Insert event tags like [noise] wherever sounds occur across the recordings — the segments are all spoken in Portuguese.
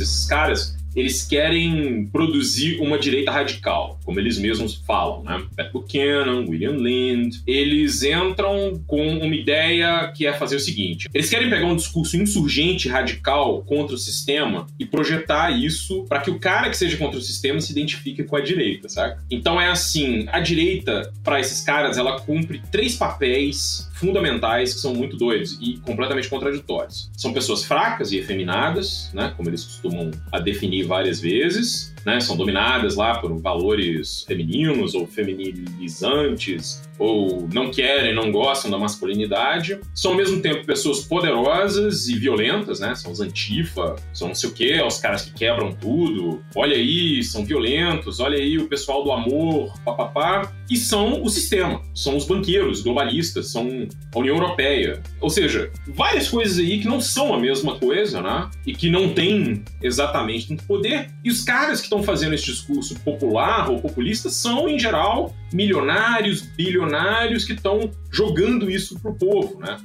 Esses caras eles querem produzir uma direita radical, como eles mesmos falam, né? Pat Buchanan, William Lind, eles entram com uma ideia que é fazer o seguinte: eles querem pegar um discurso insurgente radical contra o sistema e projetar isso para que o cara que seja contra o sistema se identifique com a direita, sabe? Então é assim, a direita para esses caras ela cumpre três papéis fundamentais que são muito doidos e completamente contraditórios. São pessoas fracas e efeminadas, né, como eles costumam a definir várias vezes, né, são dominadas lá por valores femininos ou feminilizantes, ou não querem, não gostam da masculinidade. São ao mesmo tempo pessoas poderosas e violentas, né? São os antifa, são não sei o quê, os caras que quebram tudo. Olha aí, são violentos, olha aí o pessoal do amor, papapá. E são o sistema, são os banqueiros globalistas, são a União Europeia. Ou seja, várias coisas aí que não são a mesma coisa, né? E que não têm exatamente tanto poder. E os caras que estão fazendo esse discurso popular ou populista são, em geral, milionários, bilionários que estão jogando isso pro povo, né?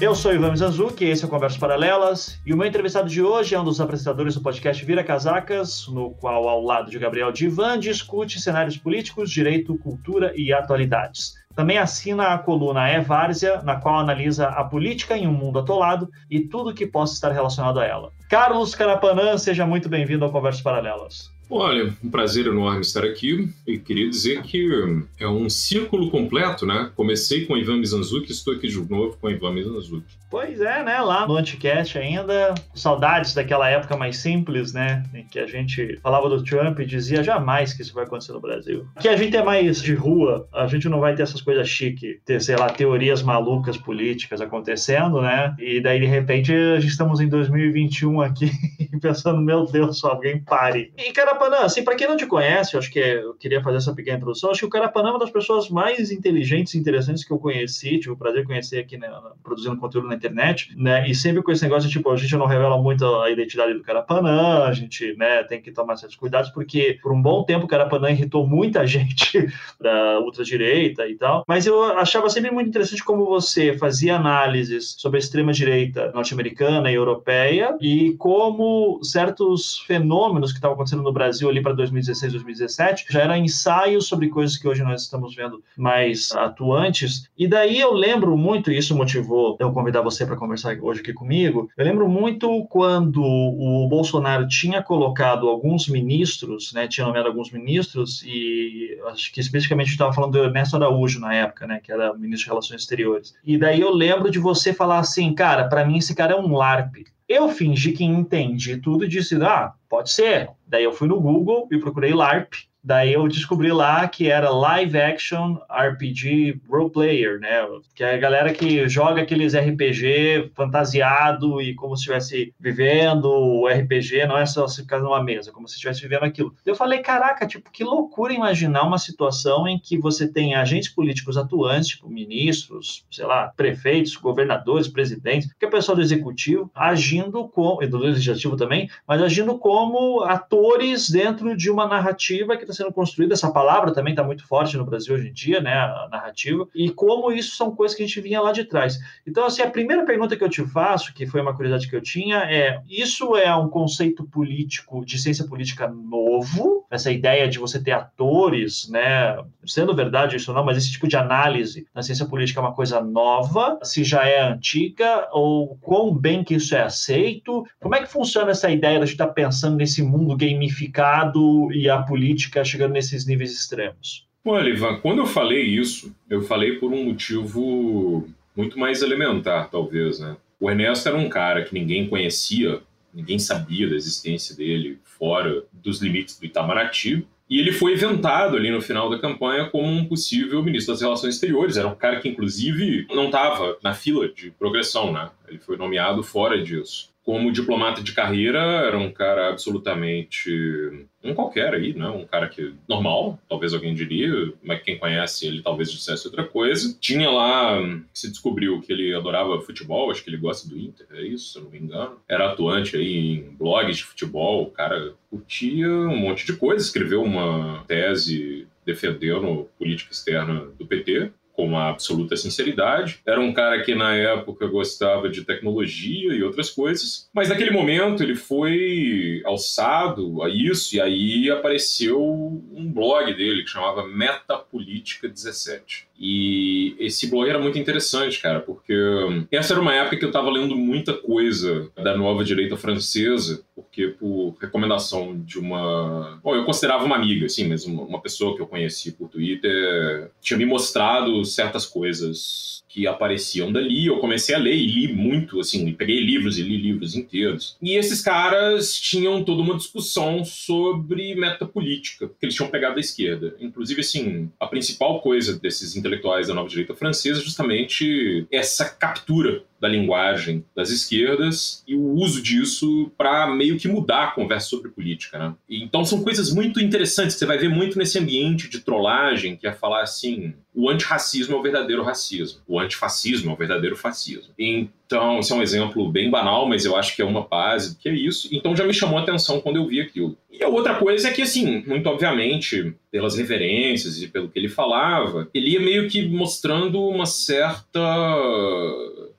Eu sou Ivan Mizanzuki, esse é o Conversas Paralelas, e o meu entrevistado de hoje é um dos apresentadores do podcast Vira Casacas, no qual, ao lado de Gabriel Divan, discute cenários políticos, direito, cultura e atualidades. Também assina a coluna É Várzea, na qual analisa a política em um mundo atolado e tudo que possa estar relacionado a ela. Carlos Carapanã, seja muito bem-vindo ao Conversas Paralelas. Olha, um prazer enorme estar aqui e queria dizer que é um círculo completo, né? Comecei com Ivan Mizanzuki, estou aqui de novo com Ivan Mizanzuki. Pois é, né? Lá no Anticast ainda, saudades daquela época mais simples, né? Em que a gente falava do Trump e dizia jamais que isso vai acontecer no Brasil. Que a gente é mais de rua, a gente não vai ter essas coisas chique, ter, sei lá, teorias malucas políticas acontecendo, né? E daí, de repente, a gente estamos em 2021 aqui [laughs] pensando, meu Deus, só alguém pare. E, Carapanã, assim, para quem não te conhece, eu acho que é, eu queria fazer essa pequena introdução, acho que o Carapanã é uma das pessoas mais inteligentes e interessantes que eu conheci, tive o prazer de conhecer aqui, né, produzindo conteúdo na internet, né? E sempre com esse negócio de, tipo, a gente não revela muito a identidade do Carapanã, a gente, né, tem que tomar certos cuidados, porque por um bom tempo o Carapanã irritou muita [laughs] gente da ultradireita e tal, mas eu achava sempre muito interessante como você fazia análises sobre a extrema-direita norte-americana e europeia e como certos fenômenos que estavam acontecendo no Brasil ali para 2016, 2017 já eram ensaios sobre coisas que hoje nós estamos vendo mais atuantes. E daí eu lembro muito, e isso motivou eu convidar você para conversar hoje aqui comigo. Eu lembro muito quando o Bolsonaro tinha colocado alguns ministros, né, tinha nomeado alguns ministros, e acho que especificamente estava falando do Ernesto Araújo na época, né, que era ministro de Relações Exteriores. E daí eu lembro de você falar assim, cara, para mim esse cara é um LARP. Eu fingi que entendi tudo e disse, ah, pode ser. Daí eu fui no Google e procurei LARP Daí eu descobri lá que era live action RPG role player, né? Que é a galera que joga aqueles RPG fantasiado e como se estivesse vivendo o RPG, não é só se ficar numa mesa, como se estivesse vivendo aquilo. Eu falei, caraca, tipo, que loucura imaginar uma situação em que você tem agentes políticos atuantes, tipo ministros, sei lá, prefeitos, governadores, presidentes, que é o pessoal do executivo, agindo como, e do legislativo também, mas agindo como atores dentro de uma narrativa que está sendo construída, essa palavra também está muito forte no Brasil hoje em dia, né, a narrativa, e como isso são coisas que a gente vinha lá de trás. Então, assim, a primeira pergunta que eu te faço, que foi uma curiosidade que eu tinha, é: isso é um conceito político, de ciência política novo? Essa ideia de você ter atores, né, sendo verdade isso ou não, mas esse tipo de análise na ciência política é uma coisa nova, se já é antiga, ou quão bem que isso é aceito? Como é que funciona essa ideia de estar tá pensando nesse mundo gamificado e a política ficar chegando nesses níveis extremos? Olha, Ivan, quando eu falei isso, eu falei por um motivo muito mais elementar, talvez, né? O Ernesto era um cara que ninguém conhecia, ninguém sabia da existência dele fora dos limites do Itamaraty. E ele foi inventado ali no final da campanha como um possível ministro das Relações Exteriores. Era um cara que, inclusive, não estava na fila de progressão, né? Ele foi nomeado fora disso como diplomata de carreira, era um cara absolutamente. um qualquer aí, né? Um cara que. normal, talvez alguém diria, mas quem conhece ele talvez dissesse outra coisa. Tinha lá. se descobriu que ele adorava futebol, acho que ele gosta do Inter, é isso, se eu não me engano. Era atuante aí em blogs de futebol, o cara curtia um monte de coisa, escreveu uma tese defendendo política externa do PT com uma absoluta sinceridade. Era um cara que na época gostava de tecnologia e outras coisas, mas naquele momento ele foi alçado a isso e aí apareceu um blog dele que chamava Metapolítica 17. E esse blog era muito interessante, cara, porque essa era uma época que eu estava lendo muita coisa da nova direita francesa, porque por recomendação de uma. Bom, eu considerava uma amiga, assim, mas uma pessoa que eu conheci por Twitter tinha me mostrado certas coisas que apareciam dali. Eu comecei a ler e li muito, assim, peguei livros e li livros inteiros. E esses caras tinham toda uma discussão sobre metapolítica, que eles tinham pegado da esquerda. Inclusive, assim, a principal coisa desses intelectuais da nova direita francesa é justamente essa captura da linguagem das esquerdas e o uso disso para meio que mudar a conversa sobre política, né? então são coisas muito interessantes que você vai ver muito nesse ambiente de trollagem, que é falar assim, o antirracismo é o verdadeiro racismo, o antifascismo é o verdadeiro fascismo. Então, esse é um exemplo bem banal, mas eu acho que é uma base que é isso. Então já me chamou a atenção quando eu vi aquilo. E a outra coisa é que, assim, muito obviamente, pelas referências e pelo que ele falava, ele ia meio que mostrando uma certa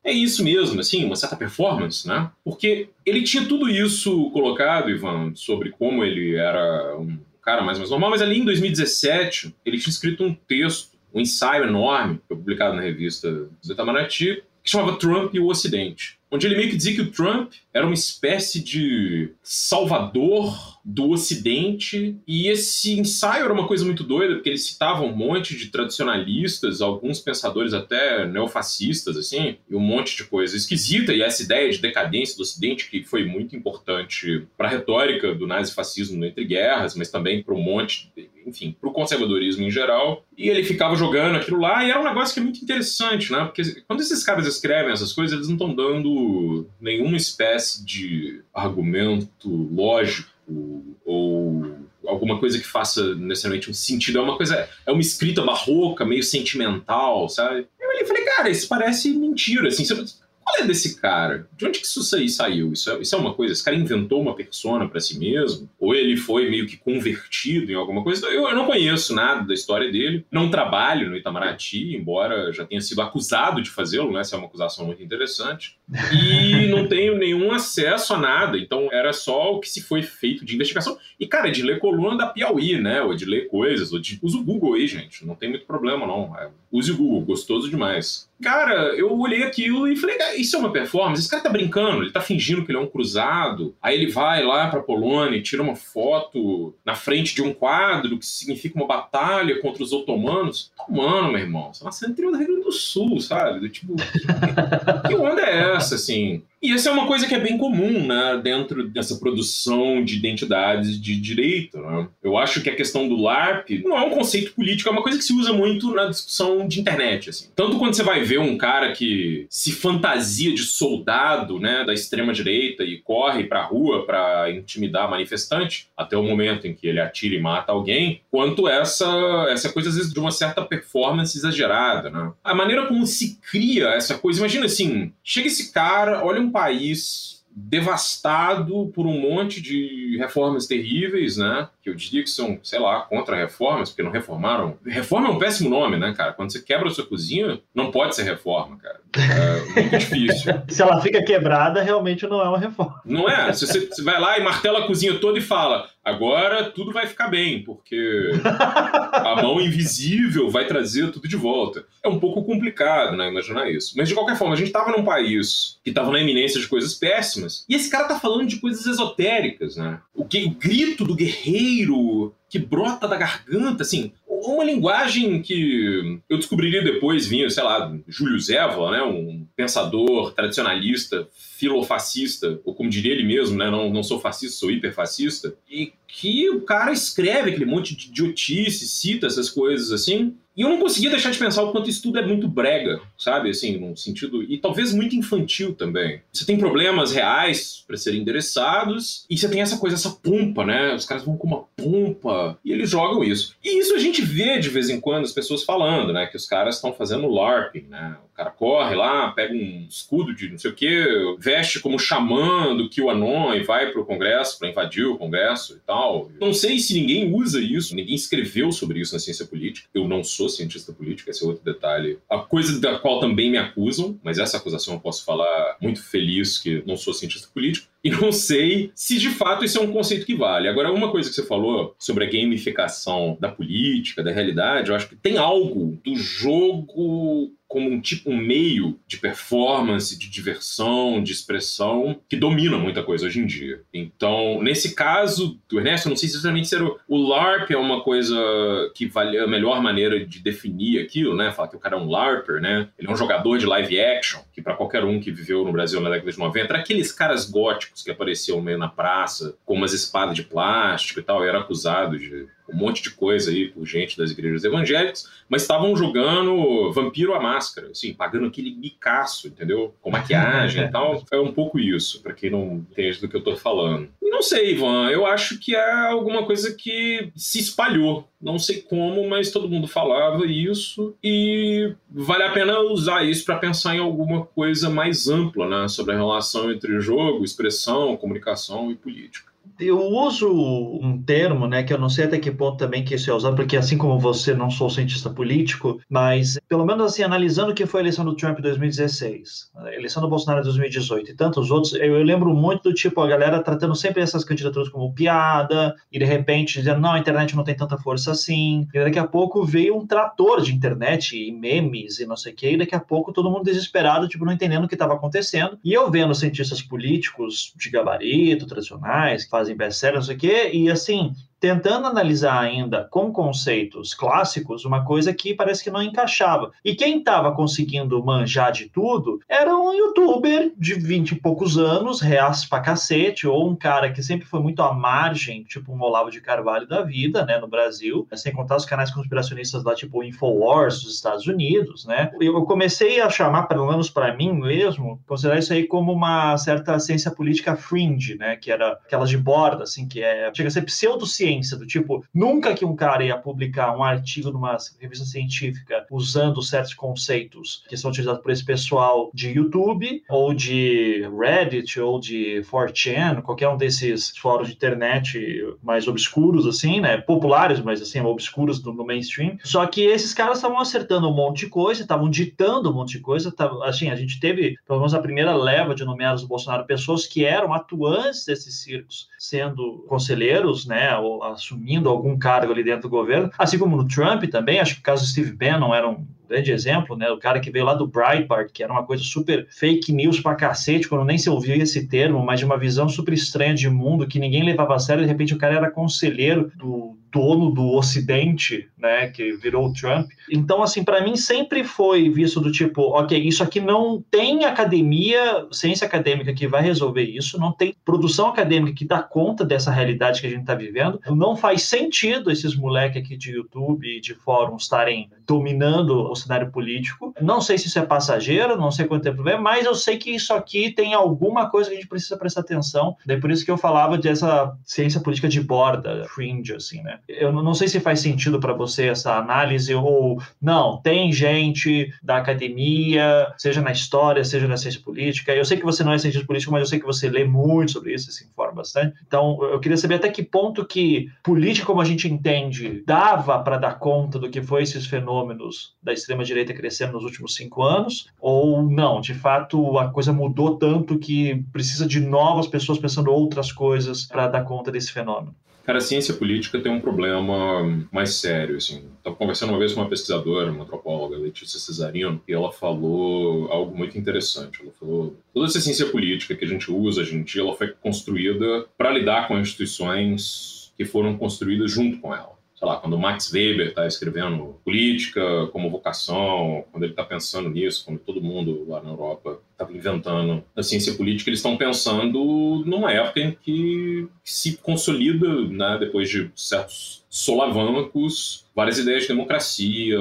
é isso mesmo, assim, uma certa performance, né? Porque ele tinha tudo isso colocado, Ivan, sobre como ele era um cara mais, normal, mas ali em 2017 ele tinha escrito um texto, um ensaio enorme, publicado na revista Itamaraty, que chamava Trump e o Ocidente onde ele meio que dizia que o Trump era uma espécie de salvador do Ocidente, e esse ensaio era uma coisa muito doida, porque ele citava um monte de tradicionalistas, alguns pensadores até neofascistas, assim, e um monte de coisa esquisita, e essa ideia de decadência do Ocidente, que foi muito importante para a retórica do nazifascismo entre guerras, mas também para um monte, de, enfim, para o conservadorismo em geral, e ele ficava jogando aquilo lá, e era um negócio que é muito interessante, né, porque quando esses caras escrevem essas coisas, eles não estão dando nenhuma espécie de argumento lógico ou alguma coisa que faça necessariamente um sentido. É uma coisa, é uma escrita barroca, meio sentimental, sabe? Eu falei, cara, isso parece mentira, assim. Qual é desse cara? De onde que isso aí saiu? Isso é, isso é uma coisa? Esse cara inventou uma persona para si mesmo? Ou ele foi meio que convertido em alguma coisa? Eu, eu, não conheço nada da história dele. Não trabalho no Itamaraty, embora já tenha sido acusado de fazê-lo, né? Essa é uma acusação muito interessante. E não tenho nenhum acesso a nada. Então era só o que se foi feito de investigação. E, cara, de ler coluna da Piauí, né? Ou de ler coisas. Ou de... Usa o Google aí, gente. Não tem muito problema, não. É... Use o Google, gostoso demais. Cara, eu olhei aquilo e falei, ah, isso é uma performance? Esse cara tá brincando, ele tá fingindo que ele é um cruzado. Aí ele vai lá pra Polônia e tira uma foto na frente de um quadro que significa uma batalha contra os otomanos. Mano, meu irmão, você nasceu no interior do Rio Grande do Sul, sabe? Do, tipo, [laughs] que onda é essa, assim? E essa é uma coisa que é bem comum né, dentro dessa produção de identidades de direito. Né? Eu acho que a questão do LARP não é um conceito político, é uma coisa que se usa muito na discussão de internet. Assim. Tanto quando você vai ver um cara que se fantasia de soldado né, da extrema-direita e corre para a rua para intimidar manifestante, até o momento em que ele atira e mata alguém, quanto essa, essa coisa, às vezes, de uma certa performance exagerada. Né? A maneira como se cria essa coisa, imagina assim, chega esse cara, olha um um país devastado por um monte de reformas terríveis, né? Que eu diria que são, sei lá, contra-reformas, porque não reformaram. Reforma é um péssimo nome, né, cara? Quando você quebra a sua cozinha, não pode ser reforma, cara. É muito [laughs] difícil. Se ela fica quebrada, realmente não é uma reforma. Não é. Se você, você vai lá e martela a cozinha toda e fala: agora tudo vai ficar bem, porque a mão invisível vai trazer tudo de volta. É um pouco complicado, né? Imaginar isso. Mas de qualquer forma, a gente estava num país que estava na iminência de coisas péssimas, e esse cara tá falando de coisas esotéricas, né? O, que, o grito do guerreiro que brota da garganta, assim, uma linguagem que eu descobriria depois, vinha, sei lá, Júlio Zévola, né, um pensador tradicionalista, filofascista, ou como diria ele mesmo, né, não, não sou fascista, sou hiperfascista, e que o cara escreve aquele monte de idiotice, cita essas coisas assim, e eu não conseguia deixar de pensar o quanto isso tudo é muito brega, sabe? Assim, num sentido. E talvez muito infantil também. Você tem problemas reais para serem endereçados, e você tem essa coisa, essa pompa, né? Os caras vão com uma pompa, e eles jogam isso. E isso a gente vê de vez em quando as pessoas falando, né? Que os caras estão fazendo LARPing, né? Cara corre lá, pega um escudo de não sei o que, veste como xamã do QAnon e vai pro Congresso para invadir o Congresso e tal. Não sei se ninguém usa isso, ninguém escreveu sobre isso na ciência política. Eu não sou cientista político, esse é outro detalhe. A coisa da qual também me acusam, mas essa acusação eu posso falar muito feliz que não sou cientista político, [laughs] e não sei se de fato isso é um conceito que vale. Agora, uma coisa que você falou sobre a gamificação da política, da realidade, eu acho que tem algo do jogo como um tipo um meio de performance, de diversão, de expressão que domina muita coisa hoje em dia. Então, nesse caso do Ernesto, eu não sei se exatamente se era o LARP é uma coisa que vale a melhor maneira de definir aquilo, né? Falar que o cara é um LARPer, né? Ele é um jogador de live action, que para qualquer um que viveu no Brasil na década de 90, era aqueles caras góticos que apareciam meio na praça com umas espadas de plástico e tal, e era acusado de um monte de coisa aí por gente das igrejas evangélicas, mas estavam jogando Vampiro à Máscara, assim, pagando aquele bicaço, entendeu? Com maquiagem e [laughs] tal. É um pouco isso, para quem não entende do que eu tô falando. Não sei, Ivan, eu acho que é alguma coisa que se espalhou. Não sei como, mas todo mundo falava isso e vale a pena usar isso para pensar em alguma coisa mais ampla, né, sobre a relação entre jogo, expressão, comunicação e política eu uso um termo, né, que eu não sei até que ponto também que isso é usado, porque assim como você, não sou cientista político, mas pelo menos assim, analisando o que foi a eleição do Trump em 2016, a eleição do Bolsonaro em 2018 e tantos outros, eu, eu, lembro muito do tipo, a galera tratando sempre essas candidaturas como piada, e de repente dizendo, não, a internet não tem tanta força assim, e daqui a pouco veio um trator de internet e memes e não sei o que, e daqui a pouco todo mundo desesperado, tipo, não entendendo o que estava acontecendo, e eu vendo cientistas políticos de gabarito, tradicionais, que fazem fazem best-seller, não sei o quê, e assim, tentando analisar ainda com conceitos clássicos uma coisa que parece que não encaixava. E quem estava conseguindo manjar de tudo era um youtuber de 20 e poucos anos, reaço pra cacete, ou um cara que sempre foi muito à margem, tipo um Olavo de Carvalho da vida, né, no Brasil, sem contar os canais conspiracionistas lá, tipo o Infowars dos Estados Unidos, né. Eu comecei a chamar, pelo menos para mim mesmo, considerar isso aí como uma certa ciência política fringe, né, que era aquelas de borda, assim, que é, chega a ser pseudociência ciência, do tipo, nunca que um cara ia publicar um artigo numa revista científica usando certos conceitos que são utilizados por esse pessoal de YouTube, ou de Reddit, ou de 4chan, qualquer um desses fóruns de internet mais obscuros, assim, né? Populares, mas assim, obscuros no, mainstream. Só que esses caras estavam acertando um monte de coisa, estavam ditando um monte de coisa. Tavam, assim, a gente teve, pelo menos a primeira leva de nomeados do Bolsonaro, pessoas que eram atuantes desses circos, sendo conselheiros, né? Ou assumindo algum cargo ali dentro do governo, assim como no Trump também, acho que o caso do Steve Bannon era um grande exemplo, né? O cara que veio lá do Breitbart, que era uma coisa super fake news pra cacete, quando nem se ouvia esse termo, mas de uma visão super estranha de mundo que ninguém levava a sério, de repente o cara era conselheiro do dono do Ocidente, né, que virou o Trump. Então, assim, para mim sempre foi visto do tipo, ok, isso aqui não tem academia, ciência acadêmica que vai resolver isso, não tem produção acadêmica que dá conta dessa realidade que a gente está vivendo. Não faz sentido esses moleques aqui de YouTube e de fóruns estarem dominando o cenário político. Não sei se isso é passageiro, não sei quanto tempo vem, mas eu sei que isso aqui tem alguma coisa que a gente precisa prestar atenção. Daí por isso que eu falava dessa ciência política de borda, fringe, assim, né? Eu não sei se faz sentido para você essa análise ou não. Tem gente da academia, seja na história, seja na ciência política. Eu sei que você não é cientista político, mas eu sei que você lê muito sobre isso se informa bastante. Então, eu queria saber até que ponto que política, como a gente entende, dava para dar conta do que foi esses fenômenos da extrema-direita crescendo nos últimos cinco anos, ou não, de fato a coisa mudou tanto que precisa de novas pessoas pensando outras coisas para dar conta desse fenômeno. Cara, a ciência política tem um problema mais sério, assim. Estava conversando uma vez com uma pesquisadora, uma antropóloga, Letícia Cesarino, e ela falou algo muito interessante. Ela falou: toda essa ciência política que a gente usa em dia, ela foi construída para lidar com instituições que foram construídas junto com ela sei lá, quando o Max Weber está escrevendo política como vocação, quando ele está pensando nisso, quando todo mundo lá na Europa estava inventando a ciência política, eles estão pensando numa época em que se consolida, né, depois de certos solavancos, várias ideias de democracia,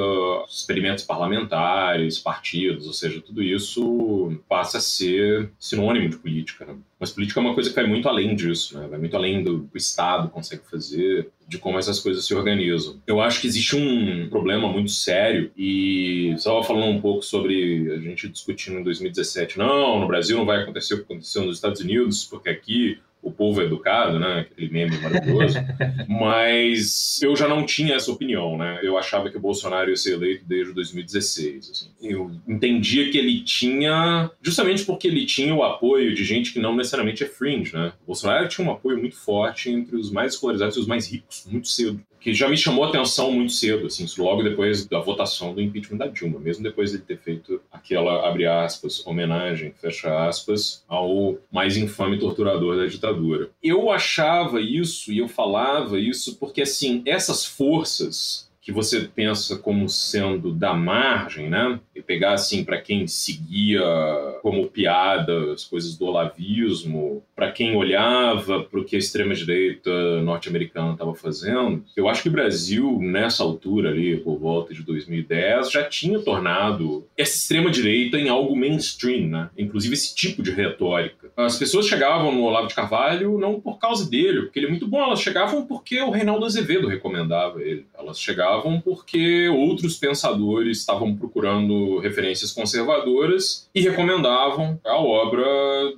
experimentos parlamentares, partidos, ou seja, tudo isso passa a ser sinônimo de política. Né? Mas política é uma coisa que vai muito além disso, né? vai muito além do que o Estado consegue fazer, de como essas coisas se organizam. Eu acho que existe um problema muito sério e estava falando um pouco sobre a gente discutindo em 2017, não, no Brasil não vai acontecer o que aconteceu nos Estados Unidos, porque aqui o povo é educado, né? Aquele meme maravilhoso. [laughs] Mas eu já não tinha essa opinião, né? Eu achava que o Bolsonaro ia ser eleito desde 2016. Assim. Eu entendia que ele tinha, justamente porque ele tinha o apoio de gente que não necessariamente é fringe, né? O Bolsonaro tinha um apoio muito forte entre os mais escolarizados e os mais ricos, muito cedo que já me chamou atenção muito cedo, assim, logo depois da votação do impeachment da Dilma, mesmo depois de ter feito aquela, abre aspas, homenagem, fecha aspas, ao mais infame torturador da ditadura. Eu achava isso e eu falava isso porque, assim, essas forças que você pensa como sendo da margem, né? E pegar assim para quem seguia como piada as coisas do olavismo, para quem olhava para o que a extrema direita norte-americana estava fazendo, eu acho que o Brasil nessa altura ali, por volta de 2010, já tinha tornado essa extrema direita em algo mainstream, né? Inclusive esse tipo de retórica. As pessoas chegavam no Olavo de Carvalho não por causa dele, porque ele é muito bom, elas chegavam porque o Reinaldo Azevedo recomendava ele. Elas chegavam chegavam porque outros pensadores estavam procurando referências conservadoras e recomendavam a obra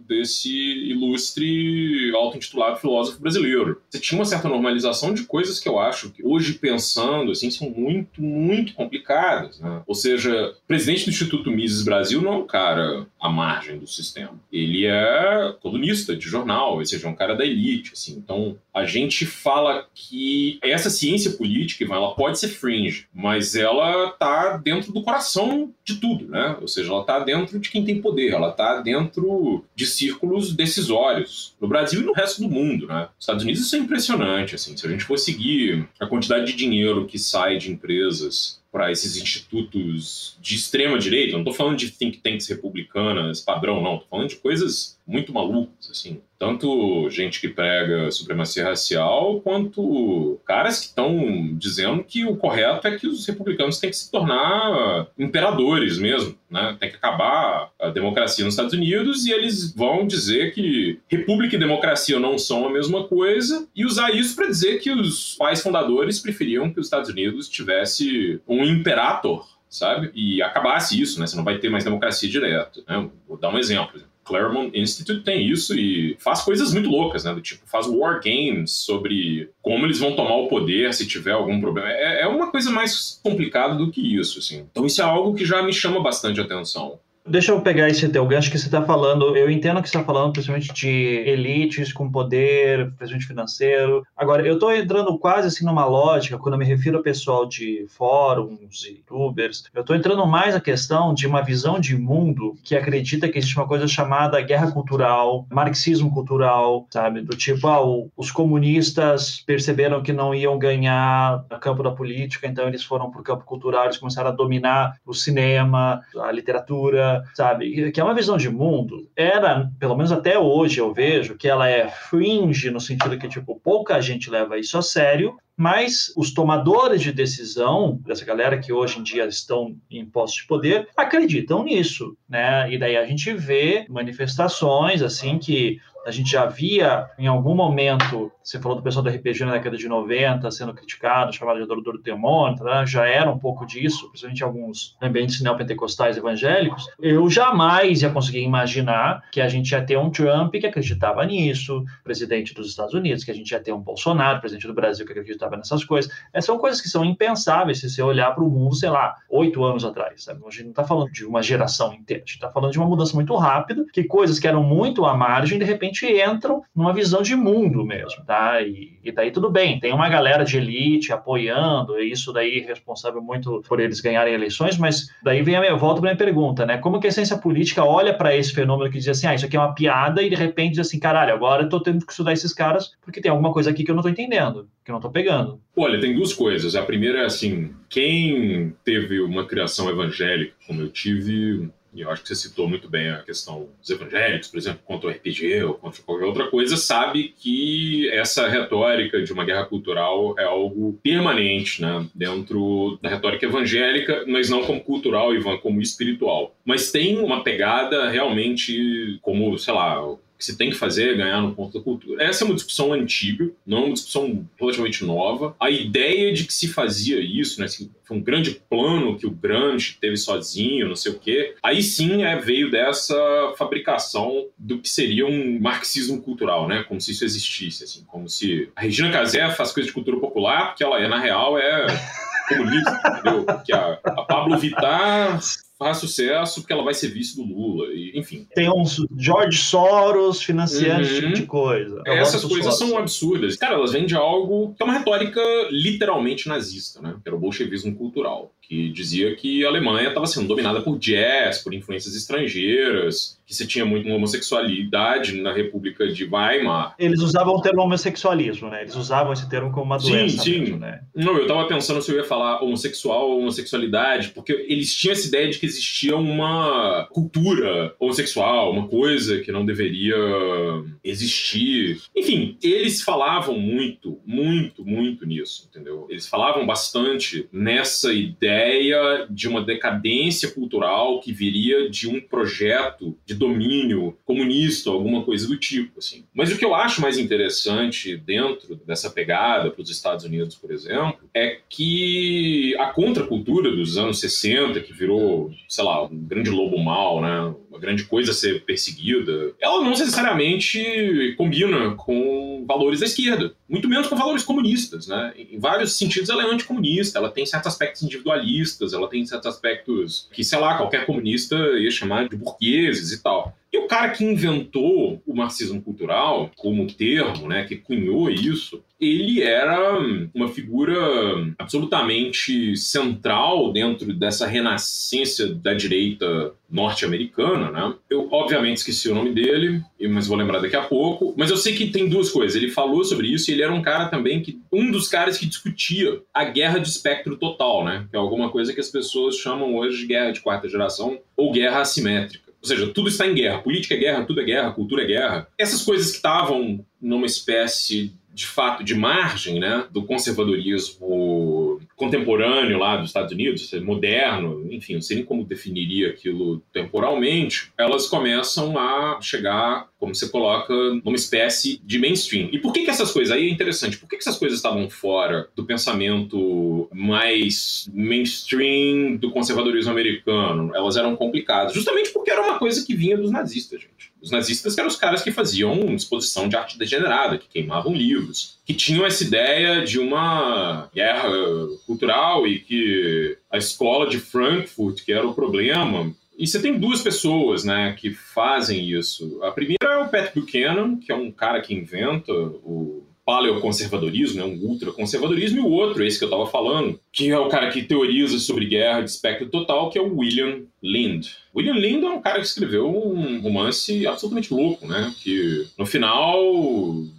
desse ilustre auto-intitulado filósofo brasileiro. Você tinha uma certa normalização de coisas que eu acho que hoje pensando assim são muito, muito complicadas. Né? Ou seja, o presidente do Instituto Mises Brasil não é um cara à margem do sistema. Ele é colunista de jornal, ou seja, é um cara da elite. Assim. Então, a gente fala que essa ciência política, ela pode ser fringe, mas ela tá dentro do coração de tudo, né? Ou seja, ela tá dentro de quem tem poder, ela tá dentro de círculos decisórios no Brasil e no resto do mundo, né? Nos Estados Unidos isso é impressionante, assim, se a gente for seguir a quantidade de dinheiro que sai de empresas para esses institutos de extrema direita, não estou falando de think tanks republicanas padrão, não, estou falando de coisas muito malucas, assim. Tanto gente que prega supremacia racial, quanto caras que estão dizendo que o correto é que os republicanos têm que se tornar imperadores mesmo, né? Tem que acabar a democracia nos Estados Unidos e eles vão dizer que república e democracia não são a mesma coisa e usar isso para dizer que os pais fundadores preferiam que os Estados Unidos tivesse um imperator sabe? E acabasse isso, né? Você não vai ter mais democracia direta. Né? Vou dar um exemplo. Claremont Institute tem isso e faz coisas muito loucas, né? Do tipo, faz war games sobre como eles vão tomar o poder se tiver algum problema. É, é uma coisa mais complicada do que isso, assim. Então isso é algo que já me chama bastante atenção. Deixa eu pegar esse teu gancho que você está falando. Eu entendo que você está falando principalmente de elites com poder, presente financeiro. Agora, eu estou entrando quase assim numa lógica, quando eu me refiro ao pessoal de fóruns e youtubers, eu estou entrando mais na questão de uma visão de mundo que acredita que existe uma coisa chamada guerra cultural, marxismo cultural, sabe? Do tipo, ah, os comunistas perceberam que não iam ganhar no campo da política, então eles foram para o campo cultural, eles começaram a dominar o cinema, a literatura, sabe? Que é uma visão de mundo. Era, pelo menos até hoje eu vejo, que ela é fringe no sentido que, tipo, pouca gente leva isso a sério, mas os tomadores de decisão, dessa galera que hoje em dia estão em postos de poder, acreditam nisso, né? E daí a gente vê manifestações assim que a gente já via em algum momento, você falou do pessoal do RPG na década de 90 sendo criticado, chamado de adorador do demônio, né? já era um pouco disso, principalmente em alguns ambientes neopentecostais evangélicos. Eu jamais ia conseguir imaginar que a gente ia ter um Trump que acreditava nisso, presidente dos Estados Unidos, que a gente ia ter um Bolsonaro, presidente do Brasil, que acreditava nessas coisas. Essas são coisas que são impensáveis se você olhar para o mundo, sei lá, oito anos atrás. Sabe? A gente não está falando de uma geração inteira, a gente está falando de uma mudança muito rápida, que coisas que eram muito à margem, de repente, entram numa visão de mundo mesmo, tá? E, e daí tudo bem, tem uma galera de elite apoiando, e isso daí é responsável muito por eles ganharem eleições, mas daí vem a minha volta para minha pergunta, né? Como que a ciência política olha para esse fenômeno que diz assim, ah, isso aqui é uma piada, e de repente diz assim, caralho, agora eu tô tendo que estudar esses caras porque tem alguma coisa aqui que eu não tô entendendo, que eu não tô pegando. Olha, tem duas coisas. A primeira é assim, quem teve uma criação evangélica, como eu tive, e eu acho que você citou muito bem a questão dos evangélicos, por exemplo, contra o RPG ou contra qualquer outra coisa, sabe que essa retórica de uma guerra cultural é algo permanente né, dentro da retórica evangélica, mas não como cultural, Ivan, como espiritual. Mas tem uma pegada realmente como, sei lá, que se tem que fazer é ganhar no ponto da cultura. Essa é uma discussão antiga, não é uma discussão relativamente nova. A ideia de que se fazia isso, né, foi um grande plano que o Gramsci teve sozinho, não sei o quê, aí sim é, veio dessa fabricação do que seria um marxismo cultural, né, como se isso existisse, assim, como se a Regina Casé faz coisa de cultura popular, porque ela é, na real, é comunista, entendeu? Que a, a Pablo Vittar faz sucesso porque ela vai ser vice do Lula, e, enfim. Tem uns George Soros financiando uhum. esse tipo uhum. de coisa. Essas coisas são absurdas. Cara, elas vêm de algo que é uma retórica literalmente nazista, né? Que era o bolchevismo cultural, que dizia que a Alemanha estava sendo dominada por jazz, por influências estrangeiras, que você tinha muito homossexualidade na República de Weimar. Eles usavam o termo homossexualismo, né? Eles usavam esse termo como uma doença. Sim, sim. Mesmo, né? Não, eu tava pensando se eu ia falar homossexual ou homossexualidade, porque eles tinham essa ideia de que existia uma cultura homossexual, uma coisa que não deveria existir. Enfim, eles falavam muito, muito, muito nisso, entendeu? Eles falavam bastante nessa ideia de uma decadência cultural que viria de um projeto de domínio comunista, alguma coisa do tipo, assim. Mas o que eu acho mais interessante dentro dessa pegada para os Estados Unidos, por exemplo, é que a contracultura dos anos 60, que virou, sei lá, um grande lobo mau, né? Uma grande coisa a ser perseguida, ela não necessariamente combina com valores da esquerda, muito menos com valores comunistas, né? Em vários sentidos ela é anticomunista, ela tem certos aspectos individualistas, ela tem certos aspectos que, sei lá, qualquer comunista ia chamar de burgueses e tal tal. E o cara que inventou o marxismo cultural como termo, né, que cunhou isso, ele era uma figura absolutamente central dentro dessa renascença da direita norte-americana, né? Eu obviamente esqueci o nome dele, mas vou lembrar daqui a pouco. Mas eu sei que tem duas coisas. Ele falou sobre isso e ele era um cara também que um dos caras que discutia a guerra de espectro total, né? Que é alguma coisa que as pessoas chamam hoje de guerra de quarta geração ou guerra assimétrica. Ou seja, tudo está em guerra. Política é guerra, tudo é guerra, cultura é guerra. Essas coisas que estavam numa espécie de fato de margem né, do conservadorismo contemporâneo lá dos Estados Unidos, moderno, enfim, não sei nem como definiria aquilo temporalmente, elas começam a chegar, como você coloca, numa espécie de mainstream. E por que, que essas coisas, aí é interessante, por que, que essas coisas estavam fora do pensamento mais mainstream do conservadorismo americano? Elas eram complicadas, justamente porque era uma coisa que vinha dos nazistas. Os nazistas eram os caras que faziam exposição de arte degenerada, que queimavam livros, que tinham essa ideia de uma guerra cultural e que a escola de Frankfurt, que era o problema, e você tem duas pessoas, né, que fazem isso. A primeira é o Pat Buchanan, que é um cara que inventa o paleoconservadorismo, né, um ultraconservadorismo, e o outro, esse que eu estava falando, que é o cara que teoriza sobre guerra de espectro total, que é o William Lind. William Lind é um cara que escreveu um romance absolutamente louco, né? Que no final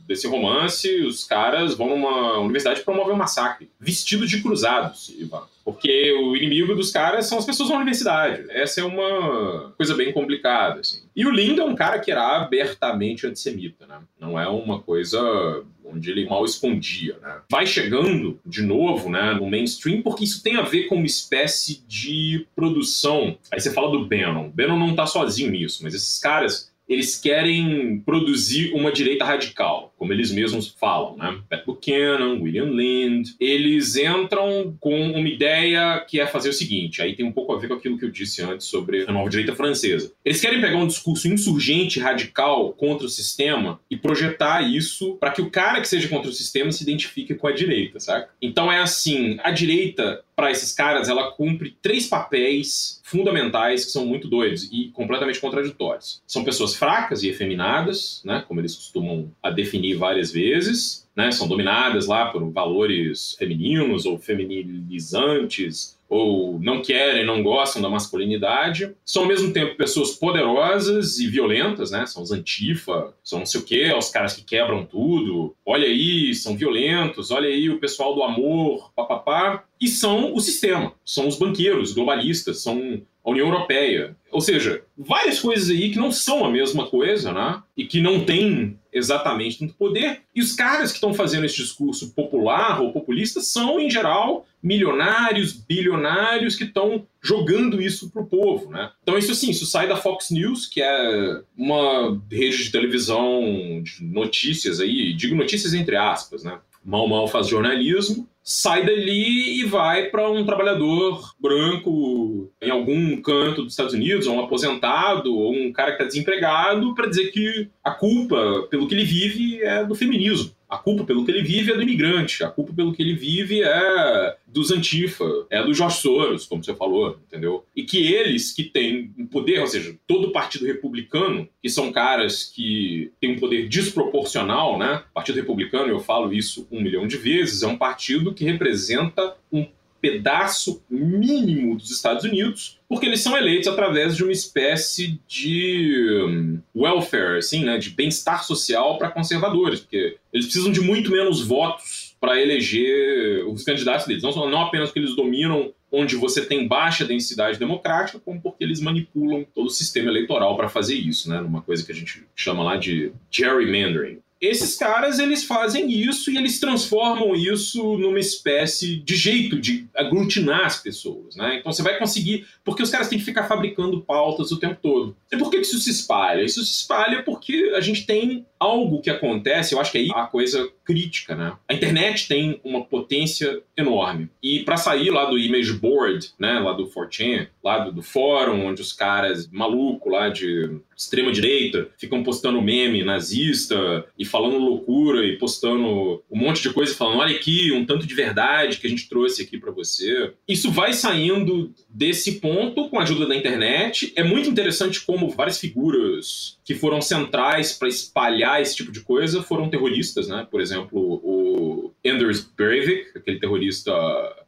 desse romance os caras vão numa universidade promover um massacre, vestidos de cruzados, Ivan. Porque o inimigo dos caras são as pessoas na universidade. Essa é uma coisa bem complicada, assim. E o Lind é um cara que era abertamente antissemita, né? Não é uma coisa onde ele mal escondia, né? Vai chegando de novo, né, no mainstream, porque isso tem a ver com uma espécie de produção. Aí você fala do Bannon. Bannon não tá sozinho nisso, mas esses caras eles querem produzir uma direita radical, como eles mesmos falam, né? Pat Buchanan, William Lind, eles entram com uma ideia que é fazer o seguinte, aí tem um pouco a ver com aquilo que eu disse antes sobre a nova direita francesa. Eles querem pegar um discurso insurgente, radical contra o sistema e projetar isso para que o cara que seja contra o sistema se identifique com a direita, saca? Então é assim, a direita para esses caras, ela cumpre três papéis fundamentais que são muito doidos e completamente contraditórios. São pessoas fracas e efeminadas, né, como eles costumam a definir várias vezes, né, são dominadas lá por valores femininos ou feminilizantes ou não querem, não gostam da masculinidade, são ao mesmo tempo pessoas poderosas e violentas, né? São os antifa, são não sei o quê, os caras que quebram tudo. Olha aí, são violentos, olha aí o pessoal do amor, papapá. E são o sistema, são os banqueiros globalistas, são a União Europeia. Ou seja, várias coisas aí que não são a mesma coisa, né? E que não têm exatamente tanto poder. E os caras que estão fazendo esse discurso popular ou populista são, em geral, milionários, bilionários que estão jogando isso pro povo, né? Então isso assim, isso sai da Fox News, que é uma rede de televisão de notícias aí, digo notícias entre aspas, né? Mal mal faz jornalismo, sai dali e vai para um trabalhador branco em algum canto dos Estados Unidos, ou um aposentado, ou um cara que está desempregado, para dizer que a culpa pelo que ele vive é do feminismo. A culpa pelo que ele vive é do imigrante, a culpa pelo que ele vive é dos Antifa, é dos Jorge Soros, como você falou, entendeu? E que eles que têm um poder, ou seja, todo o Partido Republicano, que são caras que têm um poder desproporcional, né? Partido Republicano, eu falo isso um milhão de vezes, é um partido que representa um pedaço mínimo dos Estados Unidos, porque eles são eleitos através de uma espécie de hum, welfare, assim, né, de bem-estar social para conservadores, porque eles precisam de muito menos votos para eleger os candidatos deles. Não, não apenas porque eles dominam onde você tem baixa densidade democrática, como porque eles manipulam todo o sistema eleitoral para fazer isso, né? Uma coisa que a gente chama lá de gerrymandering esses caras eles fazem isso e eles transformam isso numa espécie de jeito de aglutinar as pessoas, né? Então você vai conseguir, porque os caras têm que ficar fabricando pautas o tempo todo. E por que isso se espalha? Isso se espalha porque a gente tem algo que acontece, eu acho que aí a coisa crítica, né? A internet tem uma potência enorme. E para sair lá do image board, né, lá do 4chan, lá do, do fórum onde os caras maluco lá de extrema direita ficam postando meme nazista e falando loucura e postando um monte de coisa falando, olha aqui, um tanto de verdade que a gente trouxe aqui para você. Isso vai saindo desse ponto com a ajuda da internet. É muito interessante como várias figuras que foram centrais para espalhar esse tipo de coisa foram terroristas, né? Por exemplo, o Anders Breivik, aquele terrorista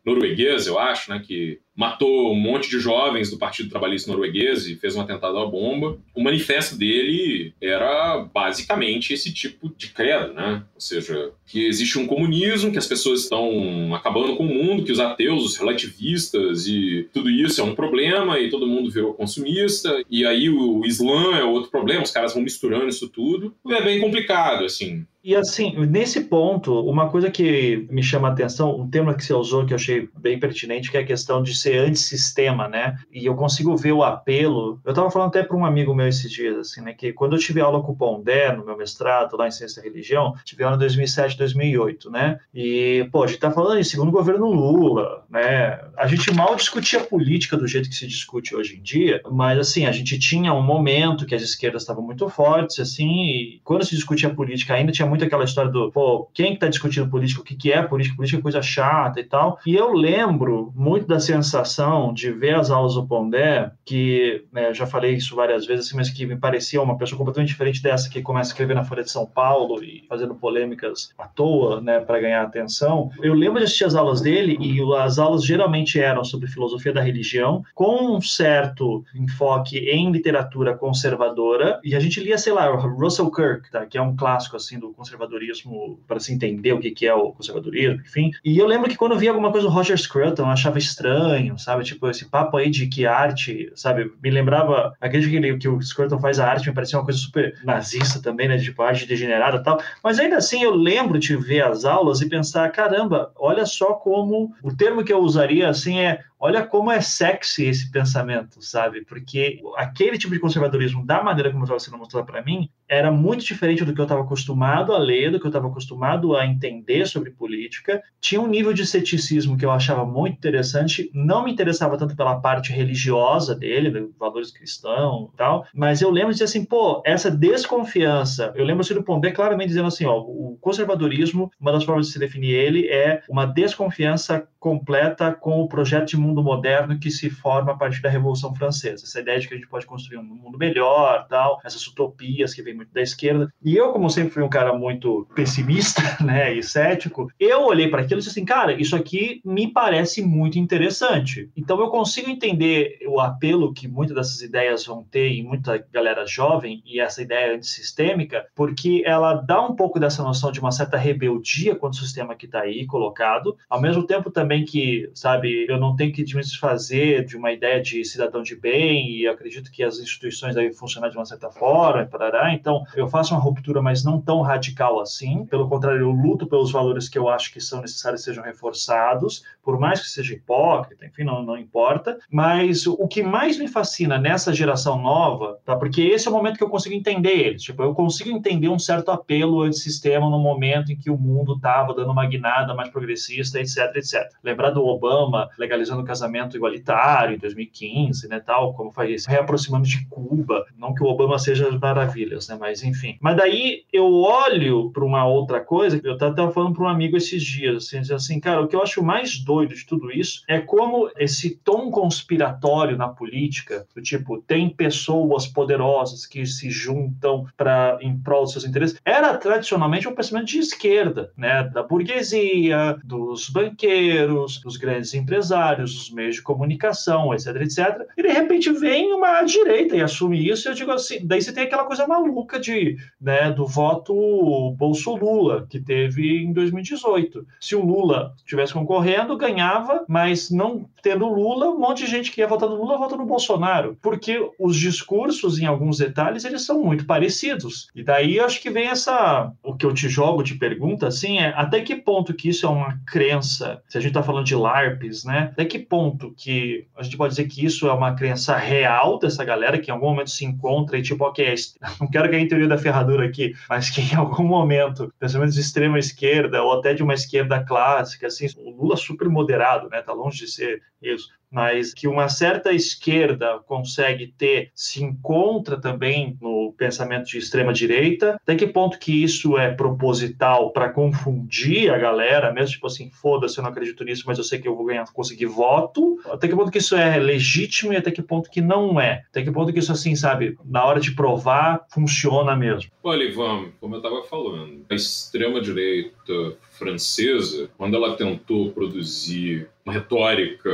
norueguês, eu acho, né, que matou um monte de jovens do Partido Trabalhista Norueguês e fez um atentado à bomba. O manifesto dele era basicamente esse tipo de credo, né? Ou seja, que existe um comunismo, que as pessoas estão acabando com o mundo, que os ateus, os relativistas e tudo isso é um problema e todo mundo virou consumista e aí o Islã é outro problema, os caras vão misturando isso tudo. É bem complicado, assim. E assim, nesse ponto, uma coisa que me chama a atenção, um tema que você usou que eu achei bem pertinente, que é a questão de ser antissistema, né? E eu consigo ver o apelo. Eu estava falando até para um amigo meu esses dias, assim, né? Que quando eu tive aula com o Pondé, no meu mestrado, lá em Ciência da Religião, tive aula em 2007, 2008, né? E, pô, a gente tá falando em segundo governo Lula, né? A gente mal discutia política do jeito que se discute hoje em dia, mas, assim, a gente tinha um momento que as esquerdas estavam muito fortes, assim, e quando se discutia política ainda tinha muito aquela história do, pô, quem que tá discutindo política, o que que é política, política é coisa chata e tal. E eu lembro muito da sensação de ver as aulas do Pondé, que né, já falei isso várias vezes, assim, mas que me parecia uma pessoa completamente diferente dessa que começa a escrever na Folha de São Paulo e fazendo polêmicas à toa, né, para ganhar atenção. Eu lembro de assistir as aulas dele e as aulas geralmente eram sobre filosofia da religião, com um certo enfoque em literatura conservadora, e a gente lia, sei lá, Russell Kirk, tá, que é um clássico assim do conservadorismo para se entender o que, que é o conservadorismo, enfim. E eu lembro que quando eu via alguma coisa do Roger Scruton, eu achava estranho, sabe? Tipo, esse papo aí de que arte, sabe? Me lembrava, aquele que, que o Scruton faz a arte, me parecia uma coisa super nazista também, né? Tipo, arte degenerada e tal. Mas ainda assim, eu lembro de ver as aulas e pensar, caramba, olha só como o termo que eu usaria assim é olha como é sexy esse pensamento, sabe? Porque aquele tipo de conservadorismo, da maneira como estava sendo mostrado para mim, era muito diferente do que eu estava acostumado a ler, do que eu estava acostumado a entender sobre política. Tinha um nível de ceticismo que eu achava muito interessante. Não me interessava tanto pela parte religiosa dele, valores cristãos e tal, mas eu lembro de dizer assim, pô, essa desconfiança. Eu lembro do Pondé claramente dizendo assim, ó, o conservadorismo, uma das formas de se definir ele é uma desconfiança completa com o projeto de mundo moderno que se forma a partir da Revolução Francesa. Essa ideia de que a gente pode construir um mundo melhor, tal, essas utopias que vêm muito da esquerda. E eu, como sempre fui um cara muito pessimista, [laughs] né, e cético, eu olhei para aquilo e disse assim, cara, isso aqui me parece muito interessante. Então eu consigo entender o apelo que muitas dessas ideias vão ter em muita galera jovem e essa ideia antissistêmica, porque ela dá um pouco dessa noção de uma certa rebeldia contra o sistema que está aí colocado, ao mesmo tempo também que, sabe, eu não tenho que me desfazer de uma ideia de cidadão de bem e acredito que as instituições devem funcionar de uma certa forma, parará. então eu faço uma ruptura, mas não tão radical assim. Pelo contrário, eu luto pelos valores que eu acho que são necessários sejam reforçados, por mais que seja hipócrita, enfim, não, não importa. Mas o que mais me fascina nessa geração nova, tá? porque esse é o momento que eu consigo entender eles. Tipo, eu consigo entender um certo apelo antissistema no momento em que o mundo estava dando uma guinada mais progressista, etc, etc. Lembrar do Obama legalizando o casamento igualitário em 2015, né, tal, como faz reaproximando de Cuba. Não que o Obama seja maravilhas, né, mas enfim. Mas daí eu olho para uma outra coisa, eu estava falando para um amigo esses dias, assim, assim, cara, o que eu acho mais doido de tudo isso é como esse tom conspiratório na política, do tipo, tem pessoas poderosas que se juntam para em prol dos seus interesses, era tradicionalmente um pensamento de esquerda, né, da burguesia, dos banqueiros, dos grandes empresários, dos meios de comunicação, etc, etc. E de repente vem uma direita e assume isso, e eu digo assim, daí você tem aquela coisa maluca de, né, do voto Bolso-Lula, que teve em 2018. Se o Lula estivesse concorrendo, ganhava, mas não tendo Lula, um monte de gente que ia votar no Lula vota no Bolsonaro, porque os discursos, em alguns detalhes, eles são muito parecidos. E daí eu acho que vem essa. O que eu te jogo de pergunta, assim, é até que ponto que isso é uma crença, se a gente está falando de LARPs, né? Até que ponto que a gente pode dizer que isso é uma crença real dessa galera que em algum momento se encontra e, tipo, ok, [laughs] não quero ganhar em teoria da ferradura aqui, mas que em algum momento, pensamentos de extrema esquerda ou até de uma esquerda clássica, assim, o Lula super moderado, né? Tá longe de ser isso mas que uma certa esquerda consegue ter, se encontra também no pensamento de extrema direita. Até que ponto que isso é proposital para confundir a galera, mesmo tipo assim, foda-se, eu não acredito nisso, mas eu sei que eu vou ganhar, conseguir voto. Até que ponto que isso é legítimo e até que ponto que não é. Até que ponto que isso assim, sabe, na hora de provar, funciona mesmo. Olha, Ivan, como eu estava falando, a extrema direita francesa, quando ela tentou produzir uma retórica